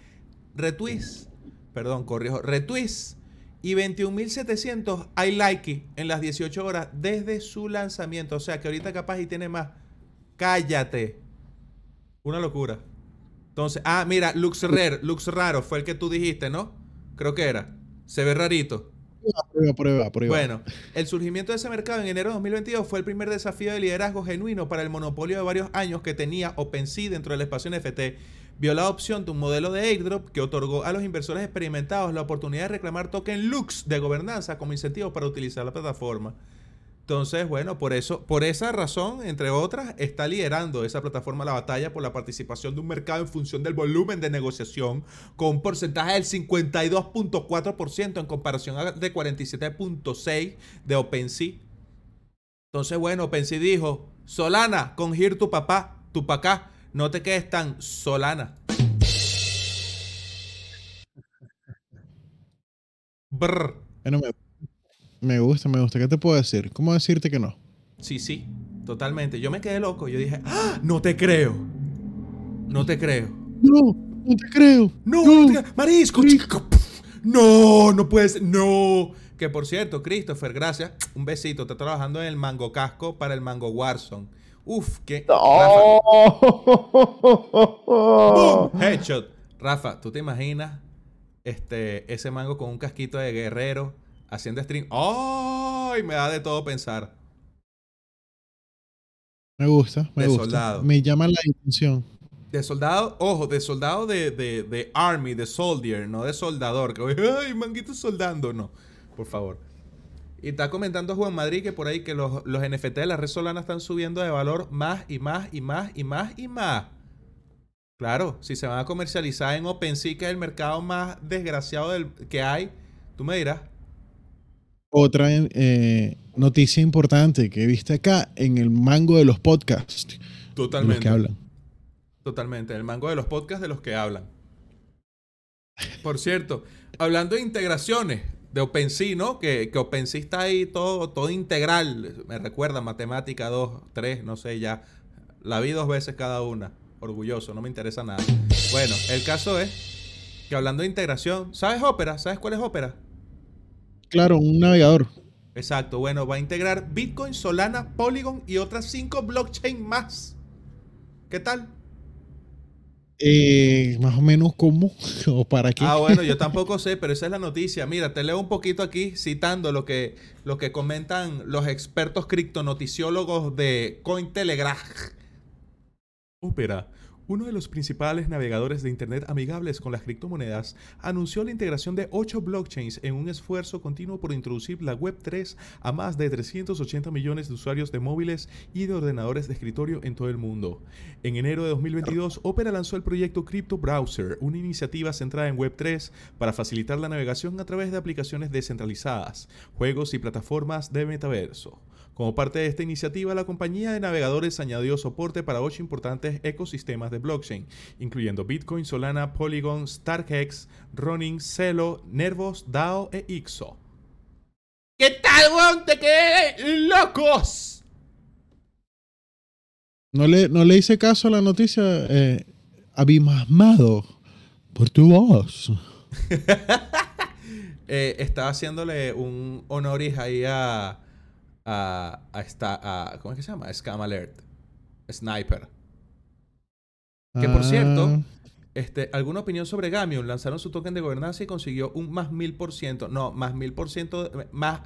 retweets, perdón, corrijo, retweets y 21.700 I like en las 18 horas desde su lanzamiento. O sea que ahorita capaz y tiene más. Cállate. Una locura. Entonces, ah, mira, Lux Rare, Lux Raro fue el que tú dijiste, ¿no? Creo que era. Se ve rarito. Prueba, prueba, prueba. Bueno, el surgimiento de ese mercado en enero de 2022 fue el primer desafío de liderazgo genuino para el monopolio de varios años que tenía OpenSea dentro del espacio NFT. Vio la opción de un modelo de airdrop que otorgó a los inversores experimentados la oportunidad de reclamar token Lux de gobernanza como incentivo para utilizar la plataforma. Entonces, bueno, por eso, por esa razón, entre otras, está liderando esa plataforma la batalla por la participación de un mercado en función del volumen de negociación, con un porcentaje del 52.4% en comparación al de 47.6% de OpenSea. Entonces, bueno, OpenSea dijo, Solana, con Here tu papá, tu papá, no te quedes tan Solana. Brr. Bueno, me, me gusta, me gusta. ¿Qué te puedo decir? ¿Cómo decirte que no? Sí, sí, totalmente. Yo me quedé loco. Yo dije, ¡Ah! no te creo. No te creo. No, no te creo. No, no te creo. Marisco. chico. No, no puedes. No. Que por cierto, Christopher, gracias. Un besito. Está trabajando en el Mango Casco para el Mango Warzone. Uf, qué. Rafa. ¡Boom! Headshot. Rafa, ¿tú te imaginas este, ese mango con un casquito de guerrero haciendo stream? ¡Ay! Me da de todo pensar. Me gusta, me De gusta. soldado. Me llama la atención. De soldado, ojo, de soldado de, de, de army, de soldier, no de soldador. Que voy, ay, manguito soldando. No, por favor. Y está comentando Juan Madrid que por ahí que los, los NFT de la red Solana están subiendo de valor más y más y más y más y más. Claro, si se van a comercializar en OpenSea, que es el mercado más desgraciado del, que hay, tú me dirás. Otra eh, noticia importante que viste acá en el mango de los podcasts. De los Totalmente. que hablan. Totalmente, el mango de los podcasts de los que hablan. Por cierto, hablando de integraciones de OpenSea, ¿no? Que, que OpenSea está ahí todo, todo integral. Me recuerda matemática 2, 3, no sé, ya. La vi dos veces cada una. Orgulloso, no me interesa nada. Bueno, el caso es que hablando de integración, ¿sabes Opera? ¿Sabes cuál es Opera? Claro, un navegador. Exacto, bueno, va a integrar Bitcoin, Solana, Polygon y otras cinco blockchain más. ¿Qué tal? Eh, más o menos cómo o para qué. Ah, bueno, yo tampoco sé, pero esa es la noticia. Mira, te leo un poquito aquí citando lo que, lo que comentan los expertos criptonoticiólogos de Cointelegraph. Opera, uno de los principales navegadores de Internet amigables con las criptomonedas, anunció la integración de 8 blockchains en un esfuerzo continuo por introducir la Web3 a más de 380 millones de usuarios de móviles y de ordenadores de escritorio en todo el mundo. En enero de 2022, Opera lanzó el proyecto Crypto Browser, una iniciativa centrada en Web3 para facilitar la navegación a través de aplicaciones descentralizadas, juegos y plataformas de metaverso. Como parte de esta iniciativa, la compañía de navegadores añadió soporte para ocho importantes ecosistemas de blockchain, incluyendo Bitcoin, Solana, Polygon, StarkX, Ronin, Celo, Nervos, DAO e IXO. ¿Qué tal, weón? ¡Te quedé locos! No le, no le hice caso a la noticia. Eh, abismado por tu voz. Eh, estaba haciéndole un honoris ahí a, a, a, esta- ¿cómo es que se llama? Scam Alert. Sniper. Que por cierto, Ah, este, ¿alguna opinión sobre Gamion? Lanzaron su token de gobernanza y consiguió un más mil por ciento. No, más mil por ciento. Más,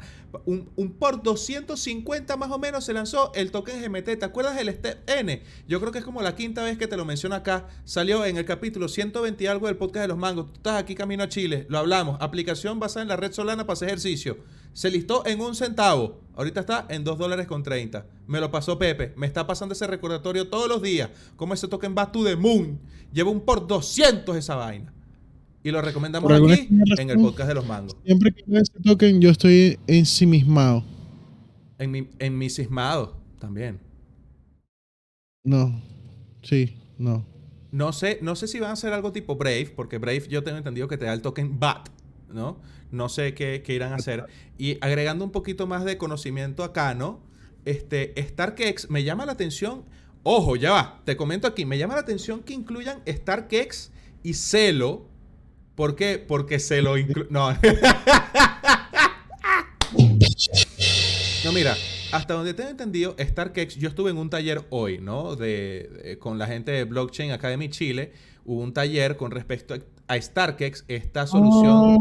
un, un por 250 más o menos se lanzó el token GMT. ¿Te acuerdas del Step N? Yo creo que es como la quinta vez que te lo menciono acá. Salió en el capítulo 120 y algo del podcast de los mangos. Tú estás aquí camino a Chile. Lo hablamos. Aplicación basada en la red Solana para hacer ejercicio. Se listó en un centavo. Ahorita está en 2 dólares con 30. Me lo pasó Pepe. Me está pasando ese recordatorio todos los días. Como ese token va to the moon. Lleva un por 200 esa vaina. Y lo recomendamos aquí en el podcast de los mangos. Siempre que veo ese token, yo estoy ensimismado. En mi, en mi cismado también. No. Sí, no. No sé, no sé si van a hacer algo tipo Brave, porque Brave yo tengo entendido que te da el token BAT, ¿no? No sé qué, qué irán a hacer. Y agregando un poquito más de conocimiento acá, ¿no? Este, StarkX me llama la atención. Ojo, ya va, te comento aquí. Me llama la atención que incluyan StarkX y Celo. ¿Por qué? Porque Celo incluye. No. No, mira, hasta donde tengo entendido, StarkX, yo estuve en un taller hoy, ¿no? De, de- con la gente de Blockchain Academy Chile. Hubo un taller con respecto a, a StarkX, esta solución.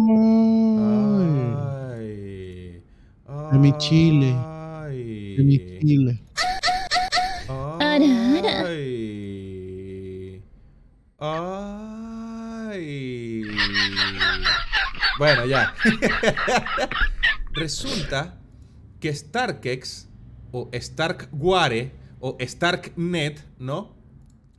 Ay, Ay. De mi Chile. Ay. de mi Chile. Bueno, ya. Resulta que StarkX o StarkWare o StarkNet, ¿no?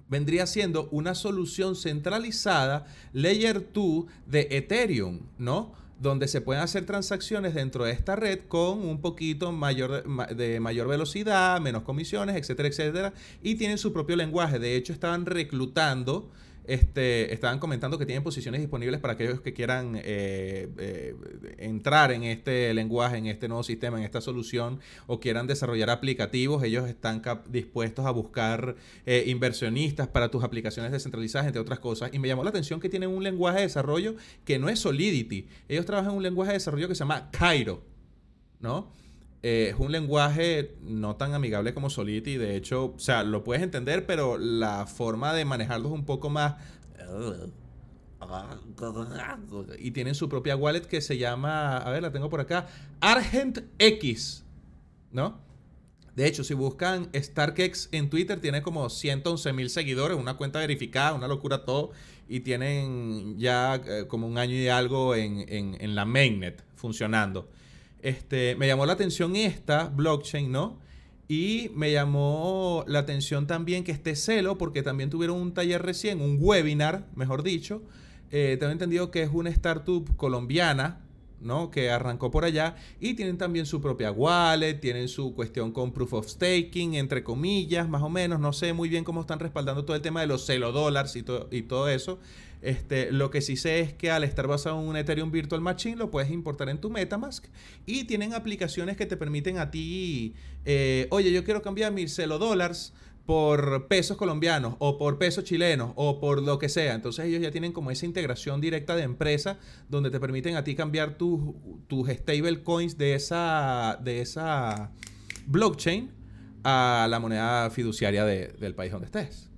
Vendría siendo una solución centralizada Layer 2 de Ethereum, ¿no? Donde se pueden hacer transacciones dentro de esta red con un poquito mayor de, ma- de mayor velocidad, menos comisiones, etcétera, etcétera. Y tienen su propio lenguaje. De hecho, estaban reclutando este, estaban comentando que tienen posiciones disponibles para aquellos que quieran eh, eh, entrar en este lenguaje, en este nuevo sistema, en esta solución, o quieran desarrollar aplicativos. Ellos están dispuestos a buscar eh, inversionistas para tus aplicaciones descentralizadas, entre otras cosas. Y me llamó la atención que tienen un lenguaje de desarrollo que no es Solidity. Ellos trabajan en un lenguaje de desarrollo que se llama Cairo, ¿no? Eh, es un lenguaje no tan amigable como Solidity. De hecho, o sea, lo puedes entender, pero la forma de manejarlo es un poco más. Y tienen su propia wallet que se llama. A ver, la tengo por acá. Argent X. ¿No? De hecho, si buscan StarkX en Twitter, tiene como 111 mil seguidores, una cuenta verificada, una locura todo. Y tienen ya eh, como un año y algo en, en- en la mainnet funcionando. Este, me llamó la atención esta blockchain, ¿no? Y me llamó la atención también que esté Celo, porque también tuvieron un taller recién, un webinar, mejor dicho. Eh, tengo entendido que es una startup colombiana, ¿no? Que arrancó por allá y tienen también su propia wallet, tienen su cuestión con proof of staking, entre comillas, más o menos. No sé muy bien cómo están respaldando todo el tema de los celo dólares y, y todo eso. Este, lo que sí sé es que al estar basado en un Ethereum Virtual Machine lo puedes importar en tu Metamask y tienen aplicaciones que te permiten a ti, eh, oye, yo quiero cambiar mis celo dólares por pesos colombianos o por pesos chilenos o por lo que sea. Entonces ellos ya tienen como esa integración directa de empresa donde te permiten a ti cambiar tus, tus stable coins de esa, de esa blockchain a la moneda fiduciaria de- del país donde estés.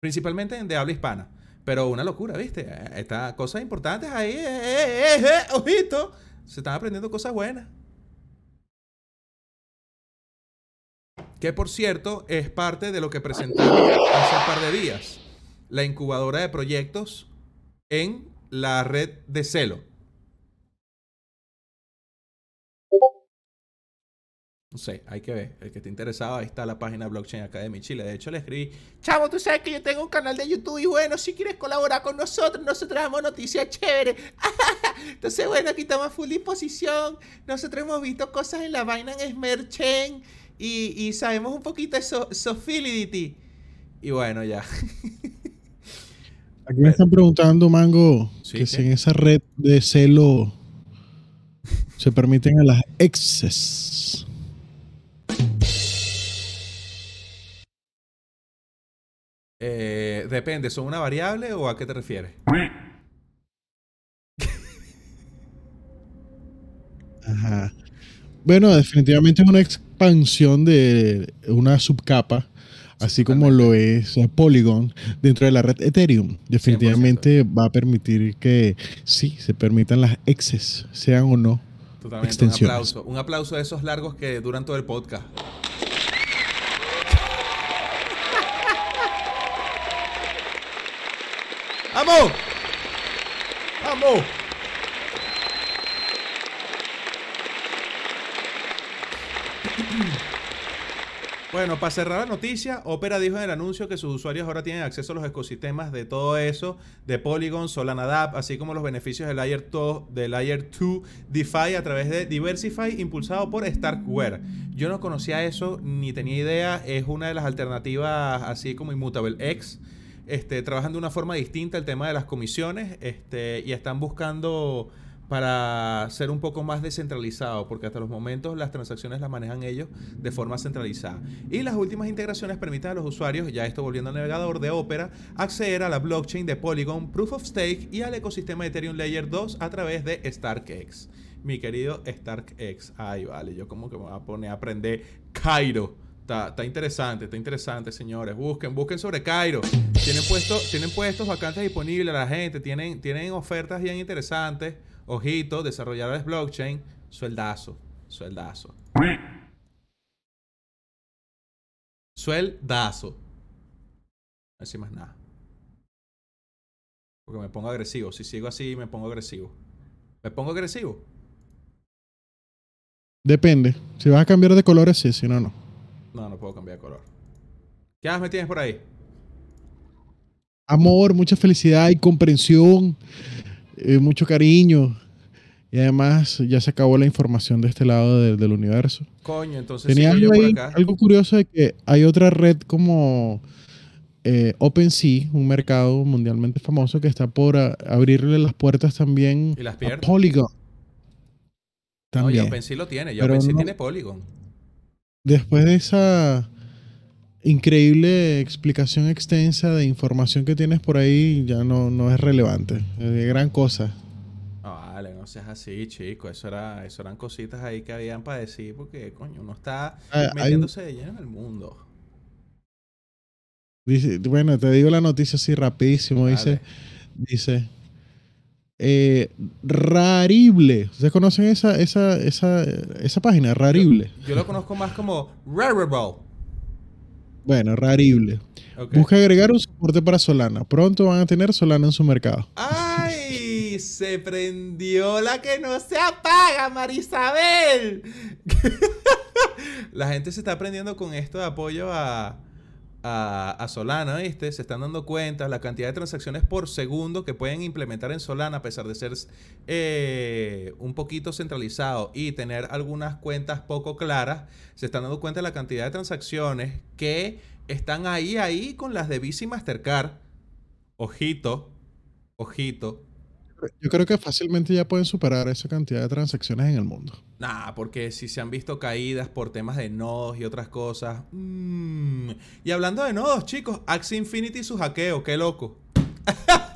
Principalmente en de habla hispana. Pero una locura, ¿viste? Eh, Estas cosas importantes ahí, eh, eh, eh, eh, ojito. Se están aprendiendo cosas buenas. Que por cierto es parte de lo que presentaron hace un par de días. La incubadora de proyectos en la red de Celo. No sé, hay que ver. El que esté interesado, ahí está la página Blockchain Academy Chile. De hecho, le escribí, chavo, tú sabes que yo tengo un canal de YouTube y bueno, si quieres colaborar con nosotros, nosotros damos noticias chéveres. Entonces, bueno, aquí estamos a full disposición. Nosotros hemos visto cosas en la Binance Smart Chain y, y sabemos un poquito de so Solidity. Y bueno, ya. Aquí me están preguntando, Mango, Sí, que si en esa red de celo se permiten a las exes. Eh, depende, ¿son una variable o a qué te refieres? Ajá. Bueno, definitivamente es una expansión de una subcapa, así como lo es Polygon dentro de la red Ethereum. Definitivamente va a permitir que sí, se permitan las exes, sean o no. Totalmente, un Extensiones. aplauso. Un aplauso a esos largos que duran todo el podcast. ¡Vamos! ¡Vamos! Bueno, para cerrar la noticia, Opera dijo en el anuncio que sus usuarios ahora tienen acceso a los ecosistemas de todo eso, de Polygon, Solana Dap, así como los beneficios del Layer 2, del Layer 2 DeFi a través de Diversify, impulsado por Starkware. Yo no conocía eso, ni tenía idea, es una de las alternativas así como Immutable X. Este, trabajan de una forma distinta el tema de las comisiones este, y están buscando para ser un poco más descentralizado, porque hasta los momentos las transacciones las manejan ellos de forma centralizada. Y las últimas integraciones permiten a los usuarios, ya esto volviendo al navegador de Opera, acceder a la blockchain de Polygon, Proof of Stake y al ecosistema de Ethereum Layer 2 a través de StarkX. Mi querido StarkX. Ay, vale, yo como que me voy a poner a aprender Cairo. Está, interesante, está interesante, señores. Busquen, busquen sobre Cairo. Tienen, puesto, tienen puestos vacantes disponibles a la gente, tienen, tienen ofertas bien interesantes. Ojito, desarrolladores blockchain, sueldazo, sueldazo. Sueldazo. No decir más nada. Porque me pongo agresivo. Si sigo así, me pongo agresivo. ¿Me pongo agresivo? Depende. Si vas a cambiar de colores, sí, si no, no. No, no puedo cambiar de color. ¿Qué más me tienes por ahí? Amor, mucha felicidad y comprensión, eh, mucho cariño. Y además ya se acabó la información de este lado del- del universo. Coño, entonces Tenía algo, ahí- algo curioso de que hay otra red como eh, OpenSea, un mercado mundialmente famoso que está por a- abrirle las puertas también Y las a. Polygon. No, También. ya OpenSea lo tiene. Ya Pero OpenSea no- tiene Polygon. Después de esa increíble explicación extensa de información que tienes por ahí, ya no, no es relevante. Es gran cosa. No, vale, no seas así, chico. Eso, era, eso eran cositas ahí que habían para decir porque, coño, uno está Ah, hay metiéndose de lleno en el mundo. Dice, bueno, te digo la noticia así rapidísimo. Dice, dice, eh, Rarible. ¿Ustedes conocen esa, esa, esa, esa página? Rarible. Yo lo conozco más como Rarible. Bueno, Rarible. Busca agregar un soporte para Solana. Pronto van a tener Solana en su mercado. ¡Ay! Se prendió la que no se apaga, Marisabel. la gente se está aprendiendo con esto de apoyo a, a, Solana, ¿viste? Se están dando cuenta la cantidad de transacciones por segundo que pueden implementar en Solana, a pesar de ser eh, un poquito centralizado y tener algunas cuentas poco claras. Se están dando cuenta la cantidad de transacciones que están ahí, ahí con las de Visa Mastercard. Ojito, ojito. Yo creo que fácilmente ya pueden superar esa cantidad de transacciones en el mundo. Nah, porque si se han visto caídas por temas de nodos y otras cosas. Mm. Y hablando de nodos, chicos, Axie Infinity y su hackeo, qué loco.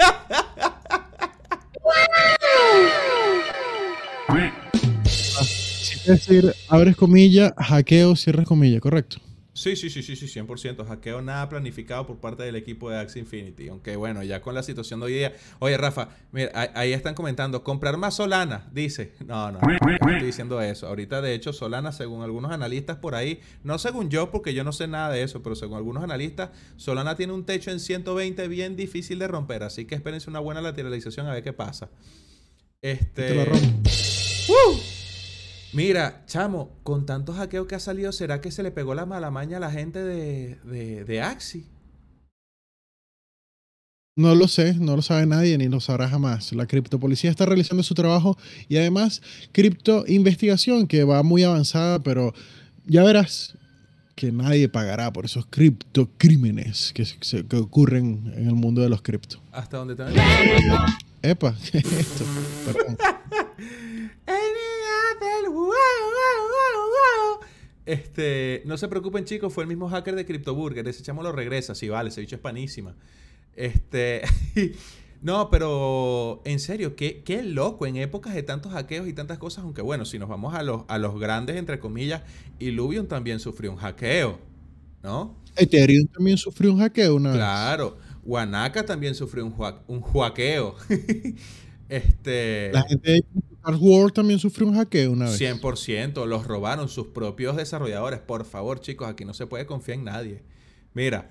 Sí, Es decir, abres comilla, hackeo, cierres comilla, correcto. Sí, sí, sí, sí, sí, 100%. Hackeo nada planificado por parte del equipo de Axie Infinity. Aunque bueno, ya con la situación de hoy día. Oye, Rafa, mira, ahí- están comentando, comprar más Solana, dice. No, no, no estoy diciendo eso. Ahorita, de hecho, Solana, según algunos analistas por ahí, no según yo, porque yo no sé nada de eso, pero según algunos analistas, Solana tiene un techo en 120 bien difícil de romper. Así que espérense una buena lateralización a ver qué pasa. Este. Te lo rompo. Mira, chamo, con tantos hackeos que ha salido, ¿será que se le pegó la mala maña a la gente de, de, de Axie? No lo sé, no lo sabe nadie ni lo sabrá jamás. La criptopolicía está realizando su trabajo y además cripto investigación que va muy avanzada, pero ya verás que nadie pagará por esos criptocrímenes que, se- que ocurren en el mundo de los cripto. Hasta donde te Epa, ¿qué es esto? Perdón. Este, no se preocupen chicos, fue el mismo hacker de CryptoBurger, ese chamo lo regresa, sí vale, ese bicho es panísima. Este, no, pero en serio, qué, qué loco en épocas de tantos hackeos y tantas cosas, aunque bueno, si nos vamos a los, a los grandes, entre comillas, Illuvium también sufrió un hackeo, ¿no? Ethereum también sufrió un hackeo una vez. Claro, Wanaka también sufrió un, un huaqueo. este... La gente Star World también sufrió un hackeo una vez. 100%, los robaron sus propios desarrolladores. Por favor, chicos, aquí no se puede confiar en nadie. Mira,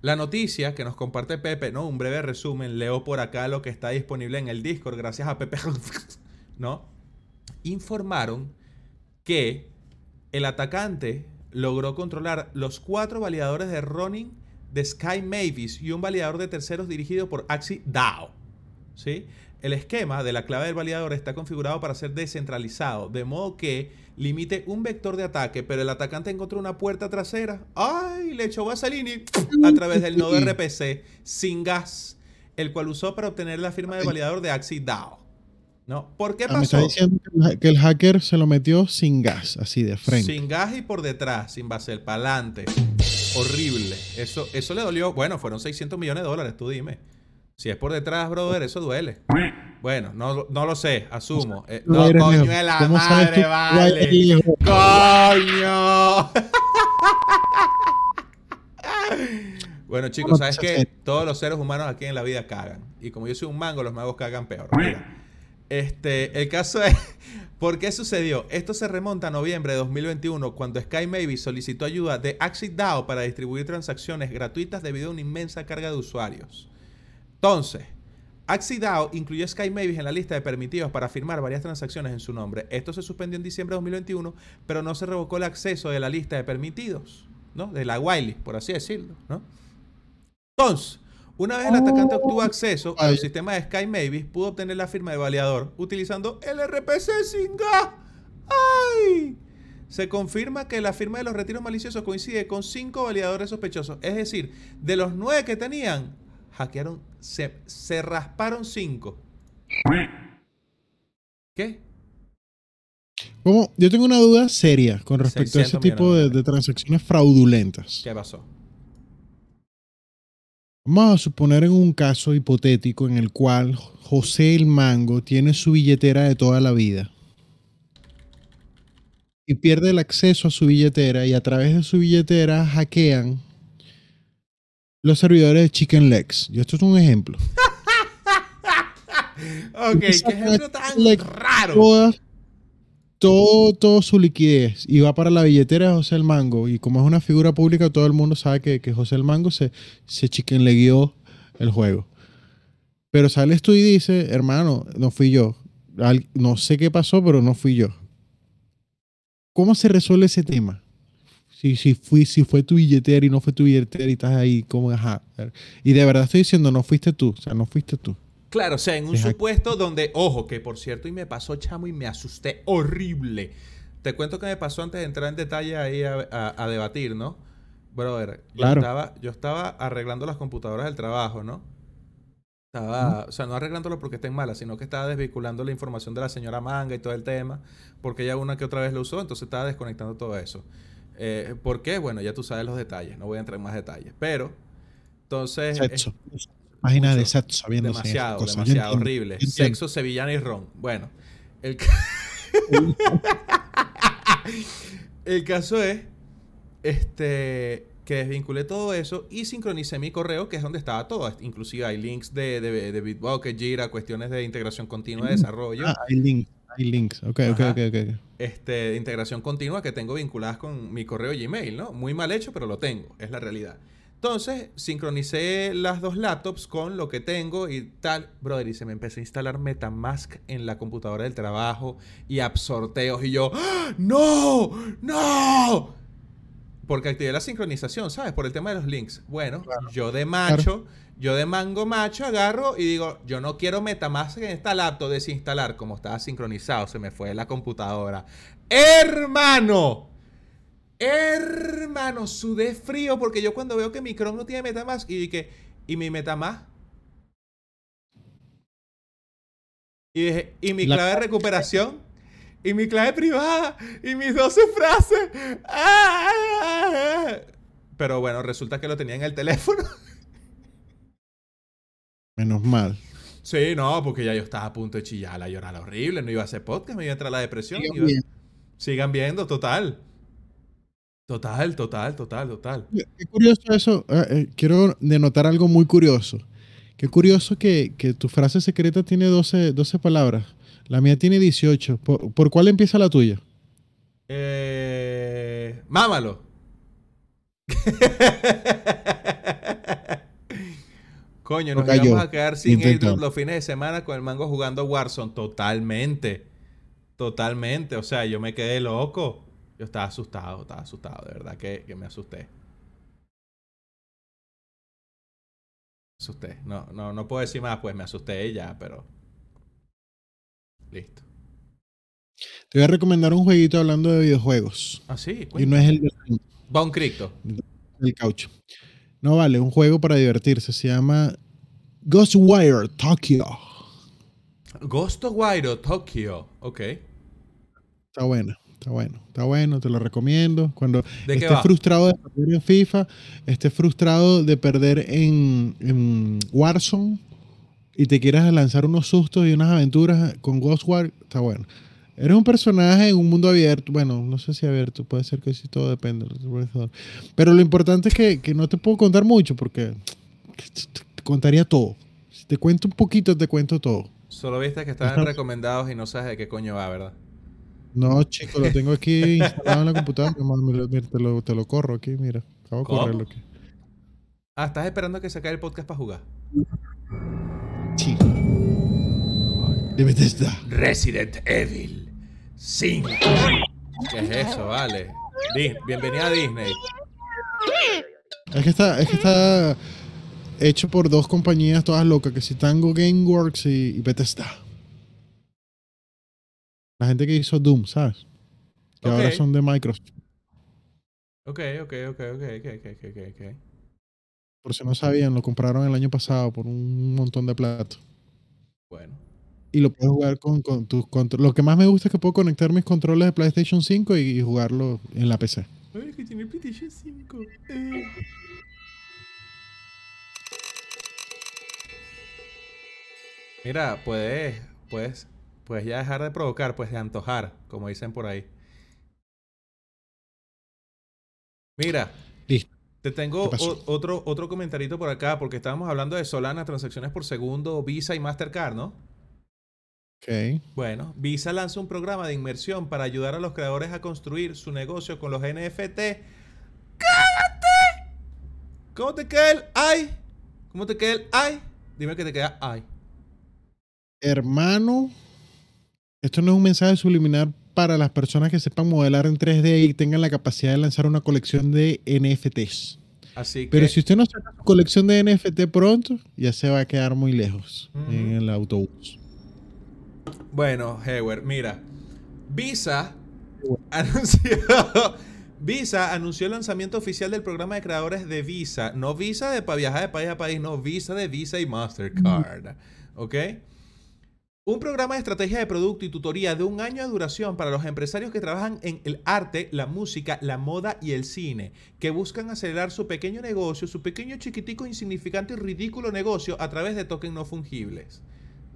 la noticia que nos comparte Pepe, ¿no? Un breve resumen, leo por acá lo que está disponible en el Discord, gracias a Pepe, ¿no? Informaron que el atacante logró controlar los cuatro validadores de Ronin de Sky Mavis y un validador de terceros dirigido por Axie DAO. ¿sí? El esquema de la clave del validador está configurado para ser descentralizado, de modo que limite un vector de ataque, pero el atacante encontró una puerta trasera. ¡Ay! Le echó Vaseline a través del nodo RPC sin gas, el cual usó para obtener la firma de validador de Axie DAO. ¿No? ¿Por qué Ah, me está pasó? diciendo que el ha- que el hacker se lo metió sin gas, así de frente. Sin gas y por detrás, sin basel, para adelante. Horrible. Eso, eso le dolió. Bueno, fueron 600 millones de dólares, tú dime. Si es por detrás, brother, eso duele. Bueno, no, no lo sé, asumo. Eh, no, coño de la ¿Cómo sabes madre, vale. ¡Coño! bueno, chicos, ¿sabes qué? Todos los seres humanos aquí en la vida cagan. Y como yo soy un mango, los magos cagan peor. Mira. Este, el caso es, ¿por qué sucedió? Esto se remonta a noviembre de 2021 cuando Sky Mavis solicitó ayuda de Axie DAO para distribuir transacciones gratuitas debido a una inmensa carga de usuarios. Entonces, Axie DAO incluyó Sky Mavis en la lista de permitidos para firmar varias transacciones en su nombre. Esto se suspendió en diciembre de 2021, pero no se revocó el acceso de la lista de permitidos, ¿no? De la whitelist, por así decirlo, ¿no? Entonces, una vez el atacante obtuvo acceso al sistema de Sky Mavis, pudo obtener la firma de validador utilizando el RPC sin gas. ¡Ay! Se confirma que la firma de los retiros maliciosos coincide con cinco validadores sospechosos. Es decir, de los nueve que tenían, hackearon, se, se rasparon cinco. ¿Qué? ¿Cómo? Yo tengo una duda seria con respecto a ese 600 tipo de de transacciones fraudulentas. ¿Qué pasó? Vamos a suponer en un caso hipotético en el cual José el Mango tiene su billetera de toda la vida y pierde el acceso a su billetera y a través de su billetera hackean los servidores de Chicken Legs. Y esto es un ejemplo. Ok, qué ejemplo tan Chicken Legs raro. todas- todo, todo su liquidez y va para la billetera de José el Mango. Y como es una figura pública, todo el mundo sabe que, que José el Mango se, se chiquenleguió el juego. Pero sales tú y dices, hermano, no fui yo. Al- no sé qué pasó, pero no fui yo. ¿Cómo se resuelve ese tema? Si, si, fui, si fue tu billetera y no fue tu billetera y estás ahí como, ajá. Y de verdad estoy diciendo, no fuiste tú. O sea, no fuiste tú. Claro, o sea, en un Deja- supuesto donde, ojo, que por cierto, y me pasó chamo y me asusté horrible. Te cuento que me pasó antes de entrar en detalle ahí a, a- a debatir, ¿no? Brother, yo, Claro. estaba, yo estaba arreglando las computadoras del trabajo, ¿no? Estaba, o sea, no arreglándolo porque estén malas, sino que estaba desvinculando la información de la señora Manga y todo el tema, porque ella una que otra vez lo usó, entonces estaba desconectando todo eso. Eh, ¿Por qué? Bueno, ya tú sabes los detalles, no voy a entrar en más detalles, pero, entonces... Sexo. Páginas de mucho. sexo viendo Demasiado, cosas. Demasiado entiendo, horrible. Sexo, sevillana y ron. Bueno, el, ca- el caso es, este, que desvinculé todo eso y sincronicé mi correo, que es donde estaba todo. Inclusive hay links de, de, de Bitbucket, Jira, cuestiones de integración continua de desarrollo. Ah, hay links, hay links. Ok, ok, Ajá. ok, ok. Este, de integración continua que tengo vinculadas con mi correo Gmail, ¿no? Muy mal hecho, pero lo tengo, es la realidad. Entonces, sincronicé las dos laptops con lo que tengo y tal, brother, y se me empezó a instalar Metamask en la computadora del trabajo y app sorteos y yo, ¡Ah! ¡No! ¡No! Porque activé la sincronización, ¿sabes? Por el tema de los links. Bueno, yo de macho, yo de mango macho agarro y digo, yo no quiero Metamask en esta laptop, desinstalar, como estaba sincronizado, se me fue la computadora. ¡Hermano! Hermano, sudé frío porque yo cuando veo que mi Chrome no tiene Metamask y dije, ¿y mi Metamask? Y dije, ¿y mi La- clave de recuperación? ¿Y mi clave privada? ¿Y mis 12 frases? ¡Ah! Pero bueno, resulta que lo tenía en el teléfono. Menos mal. Sí, no, porque ya yo estaba a punto de chillar, a llorar horrible, no iba a hacer podcast, me iba a entrar la depresión. Sigan iba- bien. Sigan viendo, total. Total, total, total, total. Qué curioso eso. eh, eh, quiero denotar algo muy curioso. Qué curioso que, que tu frase secreta tiene 12, 12 palabras. La mía tiene 18. ¿Por, por cuál empieza la tuya? Eh, mámalo. Coño, nos Toca yo. íbamos a quedar sin airdrop los fines de semana con el mango jugando Warzone. Totalmente. Totalmente. O sea, yo me quedé loco. Yo estaba asustado, estaba asustado. De verdad que, que me asusté. Me asusté. No, no, no puedo decir más, pues me asusté ya, pero. Listo. Te voy a recomendar un jueguito hablando de videojuegos. Ah, sí, Y no es el Bone Crypto. del caucho. No vale, un juego para divertirse. Se llama Ghostwire Tokyo. Ghost of Wire Tokyo. Ok. Está bueno, está bueno, está bueno, te lo recomiendo. Cuando ¿De qué estés frustrado de perder en FIFA, estés frustrado de perder en, en Warzone y te quieras lanzar unos sustos y unas aventuras con Ghostwire, está bueno. Eres un personaje en un mundo abierto. Bueno, no sé si abierto, puede ser que sí, todo depende. Pero lo importante es que, que no te puedo contar mucho porque te contaría todo. Si te cuento un poquito, te cuento todo. Solo viste que estaban recomendados y no sabes de qué coño va, ¿verdad? No, chico, lo tengo aquí instalado en la computadora. Mira, te, lo, te lo corro aquí, mira. Acabo de correrlo aquí. Ah, estás esperando a que se acabe el podcast para jugar. Sí. De Bethesda. Resident Evil Sí. ¿Qué es eso, vale? Bienvenida a Disney. Es que está, es que está hecho por dos compañías todas locas, que si Tango Gameworks y, y Bethesda. La gente que hizo Doom, ¿sabes? Que ahora son de Microsoft. Ok, ok, ok, ok, ok, ok, ok. Por si no sabían, lo compraron el año pasado por un montón de plata. Bueno. Y lo puedes jugar con, con tus controles. Lo que más me gusta es que puedo conectar mis controles de PlayStation 5 y, y jugarlo en la PC. Ay, que tiene PlayStation 5. Eh. Mira, puedes, puedes, puedes ya dejar de provocar, pues de antojar, como dicen por ahí. Mira, Listo. te tengo otro, otro comentarito por acá, porque estábamos hablando de Solana, transacciones por segundo, Visa y Mastercard, ¿no? Ok. Bueno, Visa lanza un programa de inmersión para ayudar a los creadores a construir su negocio con los NFT. ¡Cállate! ¿Cómo te queda el ay? ¿Cómo te queda el ay? Dime que te queda ay. Hermano, esto no es un mensaje subliminal para las personas que sepan modelar en 3D y tengan la capacidad de lanzar una colección de NFTs. Así que. Pero si usted no saca su colección de NFT pronto, ya se va a quedar muy lejos en el autobús. Bueno, Hewer, mira. Visa anunció. Visa anunció el lanzamiento oficial del programa de creadores de Visa. No Visa de para viajar de país a país, no Visa de Visa y Mastercard. ¿Ok? Un programa de estrategia de producto y tutoría de un año de duración para los empresarios que trabajan en el arte, la música, la moda y el cine, que buscan acelerar su pequeño negocio, su pequeño, chiquitico, insignificante y ridículo negocio a través de tokens no fungibles.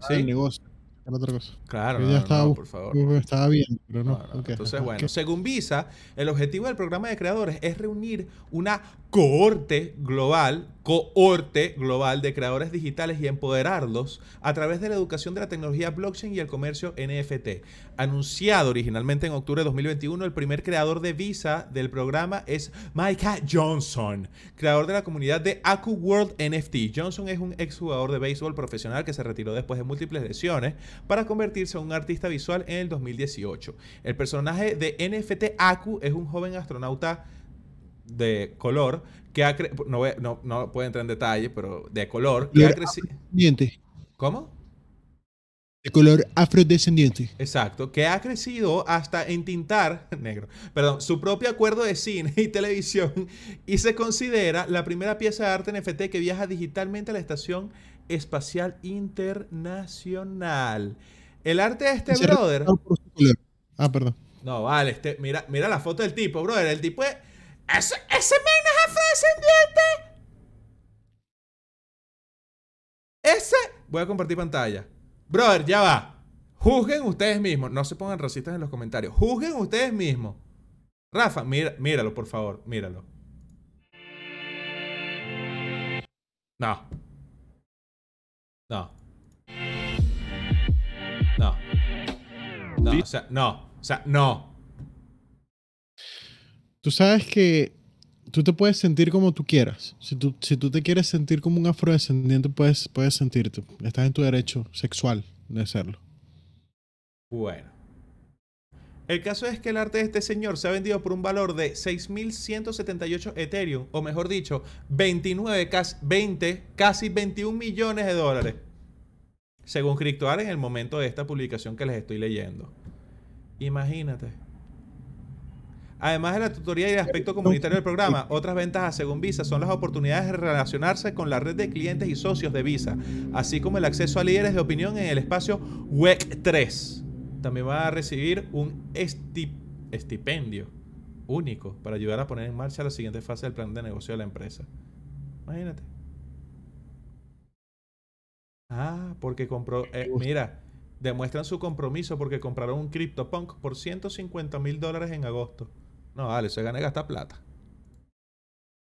El ¿Sí? negocio. Era otra cosa. Claro, no, ya no, estaba, no, por favor. estaba bien, pero no. Entonces, bueno, según Visa, el objetivo del programa de creadores es reunir una cohorte global, cohorte global de creadores digitales y empoderarlos a través de la educación de la tecnología blockchain y el comercio NFT. Anunciado originalmente en octubre de 2021, el primer creador de Visa del programa es Micah Johnson, creador de la comunidad de Aku World NFT. Johnson es un exjugador de béisbol profesional que se retiró después de múltiples lesiones para convertirse en un artista visual en el 2018. El personaje de NFT Aku es un joven astronauta de color que ha cre- no, no, no puedo entrar en detalle, pero de color que ha crecido. ¿Cómo? De color afrodescendiente. Exacto, que ha crecido hasta entintar, negro, perdón, su propio acuerdo de cine y televisión y se considera la primera pieza de arte NFT que viaja digitalmente a la Estación Espacial Internacional. El arte de este brother... representado por su color. Ah, perdón. No, vale, este, mira, mira la foto del tipo, brother. El tipo es... ¡Ese, ese men es afrodescendiente! Ese... Voy a compartir pantalla. Brother, ya va. Juzguen ustedes mismos. No se pongan racistas en los comentarios. Juzguen ustedes mismos. Rafa, mira, míralo, por favor. Míralo. No. No. No. No, o sea, no. O sea, no. Tú sabes que tú te puedes sentir como tú quieras. Si tú, si tú te quieres sentir como un afrodescendiente, puedes, puedes sentirte. Estás en tu derecho sexual de serlo. Bueno. El caso es que el arte de este señor se ha vendido por un valor de 6.178 Ethereum, o mejor dicho, 29, casi 20, casi 21 millones de dólares. Según CryptoArt en el momento de esta publicación que les estoy leyendo. Imagínate. Además de la tutoría y el aspecto comunitario del programa, otras ventajas según Visa son las oportunidades de relacionarse con la red de clientes y socios de Visa, así como el acceso a líderes de opinión en el espacio WEC 3. También va a recibir un esti- estipendio único para ayudar a poner en marcha la siguiente fase del plan de negocio de la empresa. Imagínate. Ah, porque compró. eh, mira, demuestran su compromiso porque compraron un CryptoPunk por 150 mil dólares en agosto. No, vale, se gana gastar plata.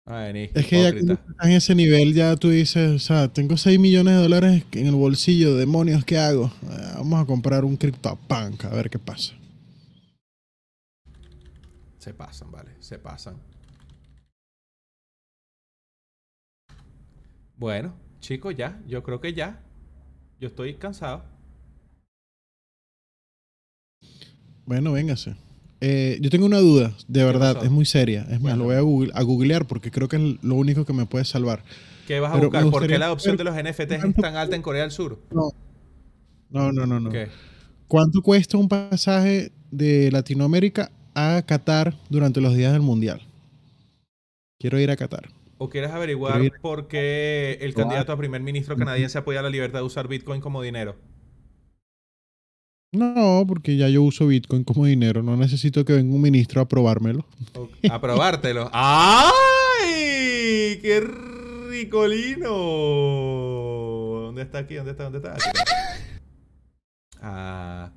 Ay, ni Es que ya cuando estás en ese nivel, ya tú dices, o sea, tengo 6 millones de dólares en el bolsillo, demonios, ¿qué hago? Eh, vamos a comprar un CryptoPunk, a ver qué pasa. Se pasan, vale, se pasan. Bueno, chicos, ya, yo creo que ya. Yo estoy cansado. Bueno, véngase. Eh, yo tengo una duda, de verdad, pasó? es muy seria. Es más, lo voy a, google- a googlear porque creo que es lo único que me puede salvar. ¿Qué vas a Pero buscar? ¿Por qué la adopción de los NFTs es tan alta en Corea del Sur? No, no, no, no. ¿Qué? ¿Cuánto cuesta un pasaje de Latinoamérica a Qatar durante los días del Mundial? Quiero ir a Qatar. ¿O quieres averiguar por qué el candidato a primer ministro canadiense apoya la libertad de usar Bitcoin como dinero? No, porque ya yo uso Bitcoin como dinero. No necesito que venga un ministro a probármelo. O- Aprobártelo. ¡Ay! ¡Qué ricolino! ¿Dónde está aquí? ¿Dónde está? ¿Dónde está? Aquí. Ah,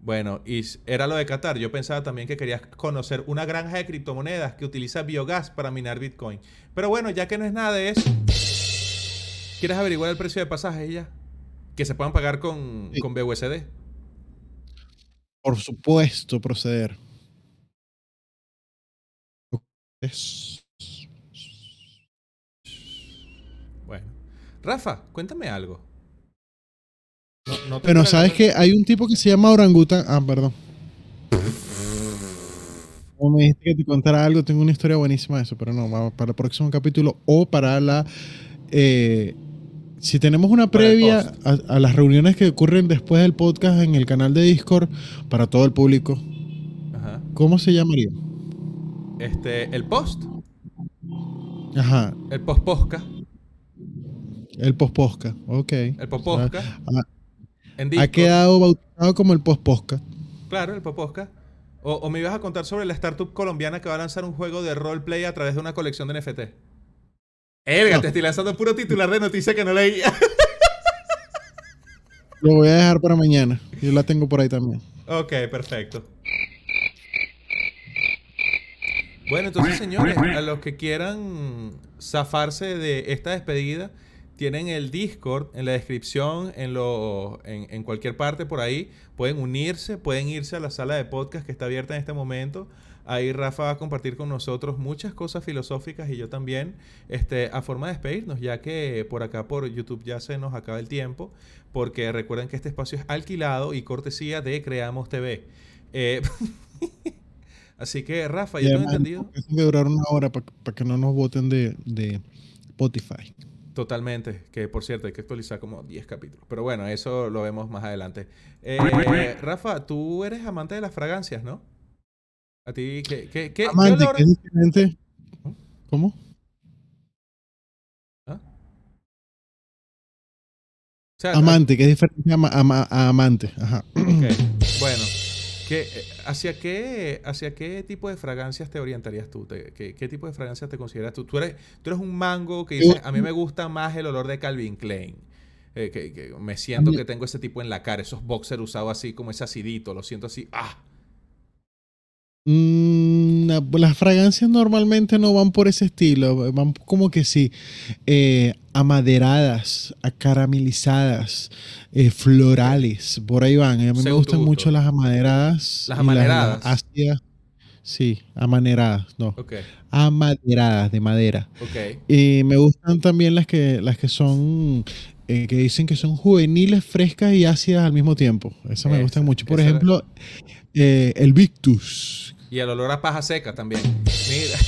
bueno, y era lo de Qatar. Yo pensaba también que querías conocer una granja de criptomonedas que utiliza biogás para minar Bitcoin. Pero bueno, ya que no es nada de eso, ¿quieres averiguar el precio de pasajes ya? Que se puedan pagar con, Sí. con BUSD. Por supuesto, proceder. Es- Bueno. Rafa, cuéntame algo. No- no quiero ¿sabes que Hay un tipo que se llama Orangutan. Ah, perdón. Como me dijiste que te contara algo, tengo una historia buenísima de eso, pero no, vamos para el próximo capítulo o para la... eh, si tenemos una previa a, a las reuniones que ocurren después del podcast en el canal de Discord para todo el público, Ajá. ¿cómo se llamaría? Este, el post. Ajá, El post-posca. el posposca, ok. El poposca. Ah, En ha Discord. quedado bautizado como el posposca. Claro, el poposca. O, o me ibas a contar sobre la startup colombiana que va a lanzar un juego de roleplay a través de una colección de NFT. Elga, No. te estoy lanzando puro titular de noticia que no leí. Lo voy a dejar para mañana. Yo la tengo por ahí también. Ok, perfecto. Bueno, entonces, señores, a los que quieran zafarse de esta despedida, tienen el Discord en la descripción, en, lo, en, en cualquier parte por ahí. Pueden unirse, pueden irse a la sala de podcast que está abierta en este momento. Ahí Rafa va a compartir con nosotros muchas cosas filosóficas y yo también, este, a forma de despedirnos, ya que por acá por YouTube ya se nos acaba el tiempo, porque recuerden que este espacio es alquilado y cortesía de Creamos TV. Eh, así que, Rafa, yo tengo entendido. Eso de durar una hora para que no nos voten de, de Spotify. Totalmente, que por cierto hay que actualizar como 10 capítulos. Pero bueno, eso lo vemos más adelante. Eh, Rafa, tú eres amante de las fragancias, ¿no? A ti, ¿qué, qué, qué, qué Amante, diferente. ¿Cómo? ¿Ah? O sea, Amante, que es diferente a, a amante. Ajá. Bueno, ¿qué, hacia, qué, ¿hacia qué tipo de fragancias te orientarías tú? Te- qué, qué tipo de fragancias te consideras tú? Tú eres, tú eres un mango que dice, a mí me gusta más el olor de Calvin Klein. Eh, que, que me siento que tengo ese tipo en la cara, esos boxers usados así como ese acidito, lo siento así. ¡Ah! Mm, la- las fragancias normalmente no van por ese estilo, van como que sí, eh, amaderadas, acaramelizadas, eh, florales, por ahí van. A mí me gustan mucho las amaderadas. Las y amaneradas. ácidas. Sí, amaneradas, no, Ok, amaderadas de madera. Y me gustan también las que, las que son, eh, que dicen que son juveniles, frescas y ácidas al mismo tiempo. Esas me gustan mucho. Por ejemplo, eh, el Victus. Y el olor a paja seca también. Mira.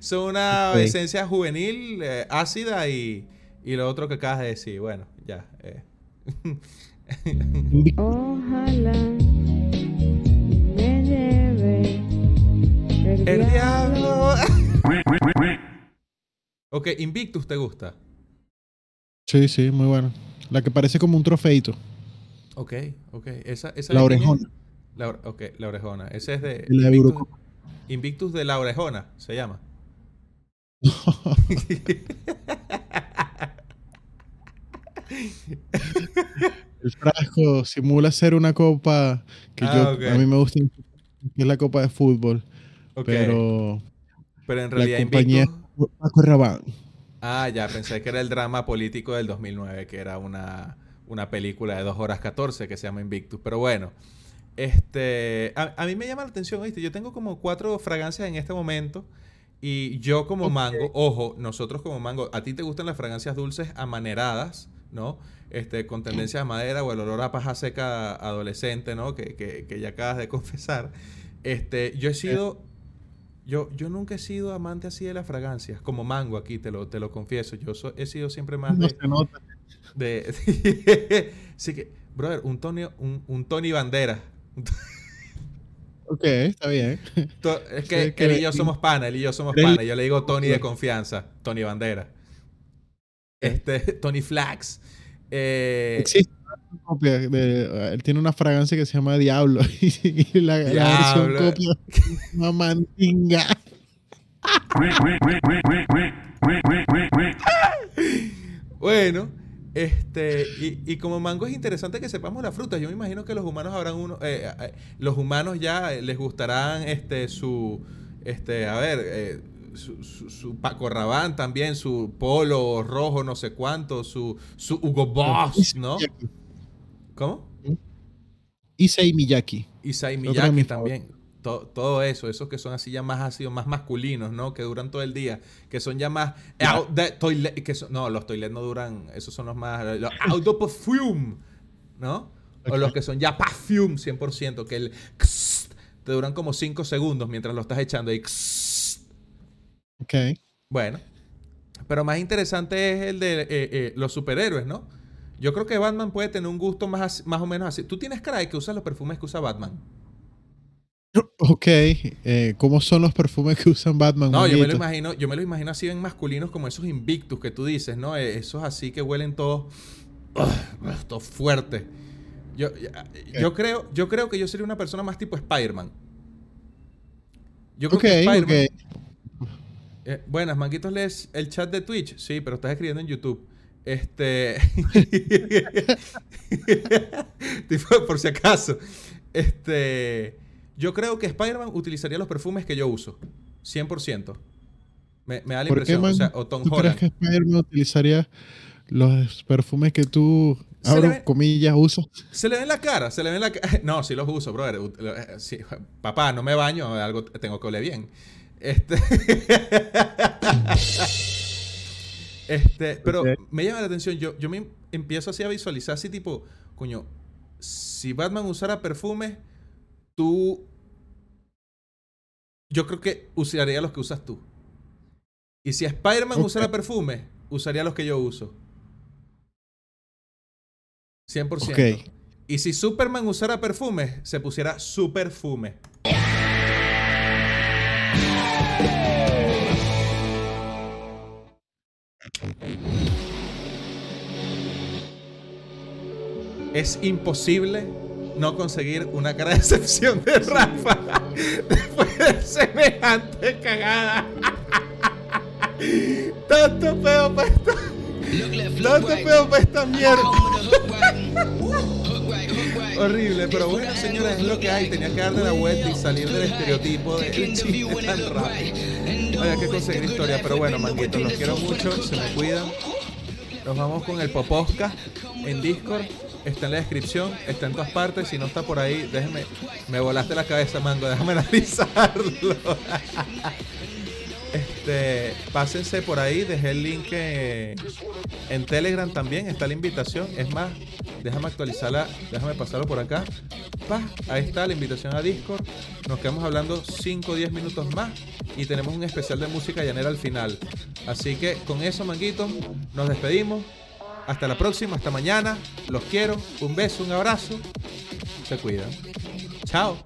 Son una esencia juvenil, eh, ácida y, y lo otro que acabas de decir. Bueno, ya. eh. Ojalá me lleve el, El diablo. diablo. ok, Invictus te gusta. Sí, sí, muy bueno. La que parece como un trofeito. Ok, ok. Esa, esa La orejona. La, or- ok, la orejona. Ese es de. La Invictus, Eurocopa. Invictus de la orejona, se llama. El frasco simula ser una copa que Ah, yo, a mí me gusta, que es la copa de fútbol. Ok, Pero pero en la realidad compañía Invictus. Paco. Ah, ya, pensé que era el drama político del 2009, que era una, una película de 2 horas 14 que se llama Invictus. Pero bueno, este, a, a mí me llama la atención, ¿viste? Yo tengo como cuatro fragancias en este momento. Y yo como mango, ojo, nosotros como mango, a ti te gustan las fragancias dulces amaneradas, ¿no? Este, con tendencia a madera o el olor a paja seca adolescente, ¿no? Que, que, que ya acabas de confesar. Este, yo he sido, yo, yo nunca he sido amante así de las fragancias, como mango aquí, te lo, te lo confieso. Yo so- he sido siempre más No de, se nota. De sí que, brother, un Tony, un, un Tony Bandera. Ok, está bien. To- es que, Sí, que él y yo somos pana, él y yo somos pana. Yo le digo Tony de confianza, Tony Bandera. Este, Tony Flax. Eh, Existe una copia de, él tiene una fragancia que se llama Diablo y la, la versión Diablo. copia se llama Mandinga. Bueno, este, y, y como mango es interesante que sepamos las frutas. Yo me imagino que los humanos habrán uno, eh, eh, los humanos ya eh, les gustarán este su, este, a ver, eh, su, su, su Paco Rabanne también, su polo rojo, no sé cuánto, su, su Hugo Boss, ¿no? ¿Cómo? Issei Miyaki. Isai Miyaki también. To- todo eso, esos que son así ya más ácidos, más masculinos, ¿no? Que duran todo el día, que son ya más out the toilet, que son- no, los toilet no duran, esos son los más los out of perfume, ¿no? O los que son ya perfume 100%, que el te duran como 5 segundos mientras lo estás echando y Ok. bueno, pero más interesante es el de eh, eh, los superhéroes, ¿no? Yo creo que Batman puede tener un gusto más, más o menos así. ¿Tú tienes cara de que usas los perfumes que usa Batman? Ok. eh, ¿Cómo son los perfumes que usan Batman? No, yo me lo imagino, yo me lo imagino así bien masculinos como esos Invictus que tú dices, ¿no? Eh, Esos así que huelen todos ugh, todos fuertes. Yo, yo creo, yo creo que yo sería una persona más tipo Spider-Man. Yo creo Ok, que Spider-Man. Eh, buenas, Manguitos, lees el chat de Twitch. Sí, pero estás escribiendo en YouTube. Este. tipo, por si acaso. Este. Yo creo que Spider-Man utilizaría los perfumes que yo uso. 100%. Me, me da la ¿Por qué, impresión. man? o sea, o Tom ¿Tú crees Holland. que Spider-Man utilizaría los perfumes que tú, abro comillas, usas? Se le ve en la cara, se le ve en la cara. No, sí los uso, brother. Eh, sí, papá, no me baño, algo tengo que oler bien. Este. este, pero me llama la atención. Yo, yo me empiezo así a visualizar así tipo, coño, si Batman usara perfumes, tú. Yo creo que usaría los que usas tú. Y si Spider-Man usara perfumes, usaría los que yo uso. 100%. Ok. Y si Superman usara perfumes, se pusiera su perfume. Es imposible no conseguir una cara de excepción de Rafa después de semejante cagada. Tanto peo para esta, tanto peo para esta mierda. Horrible, pero bueno, señores, es lo que hay. Tenía que darle la vuelta y salir del estereotipo del chiste tan rápido. Había que conseguir historia, pero bueno, manguitos, los quiero mucho, se me cuidan. Nos vamos con el Poposca en Discord. Está en la descripción, está en todas partes. Si no está por ahí, déjeme. Me volaste la cabeza, mango, déjame analizarlo. Este, pásense por ahí, dejé el link eh, en Telegram también, está la invitación. Es más, déjame actualizarla, déjame pasarlo por acá. Pa, ahí está la invitación a Discord. Nos quedamos hablando 5 o 10 minutos más y tenemos un especial de música llanera al final. Así que con eso, manguitos, nos despedimos. Hasta la próxima, hasta mañana. Los quiero. Un beso, un abrazo. Se cuidan. Chao.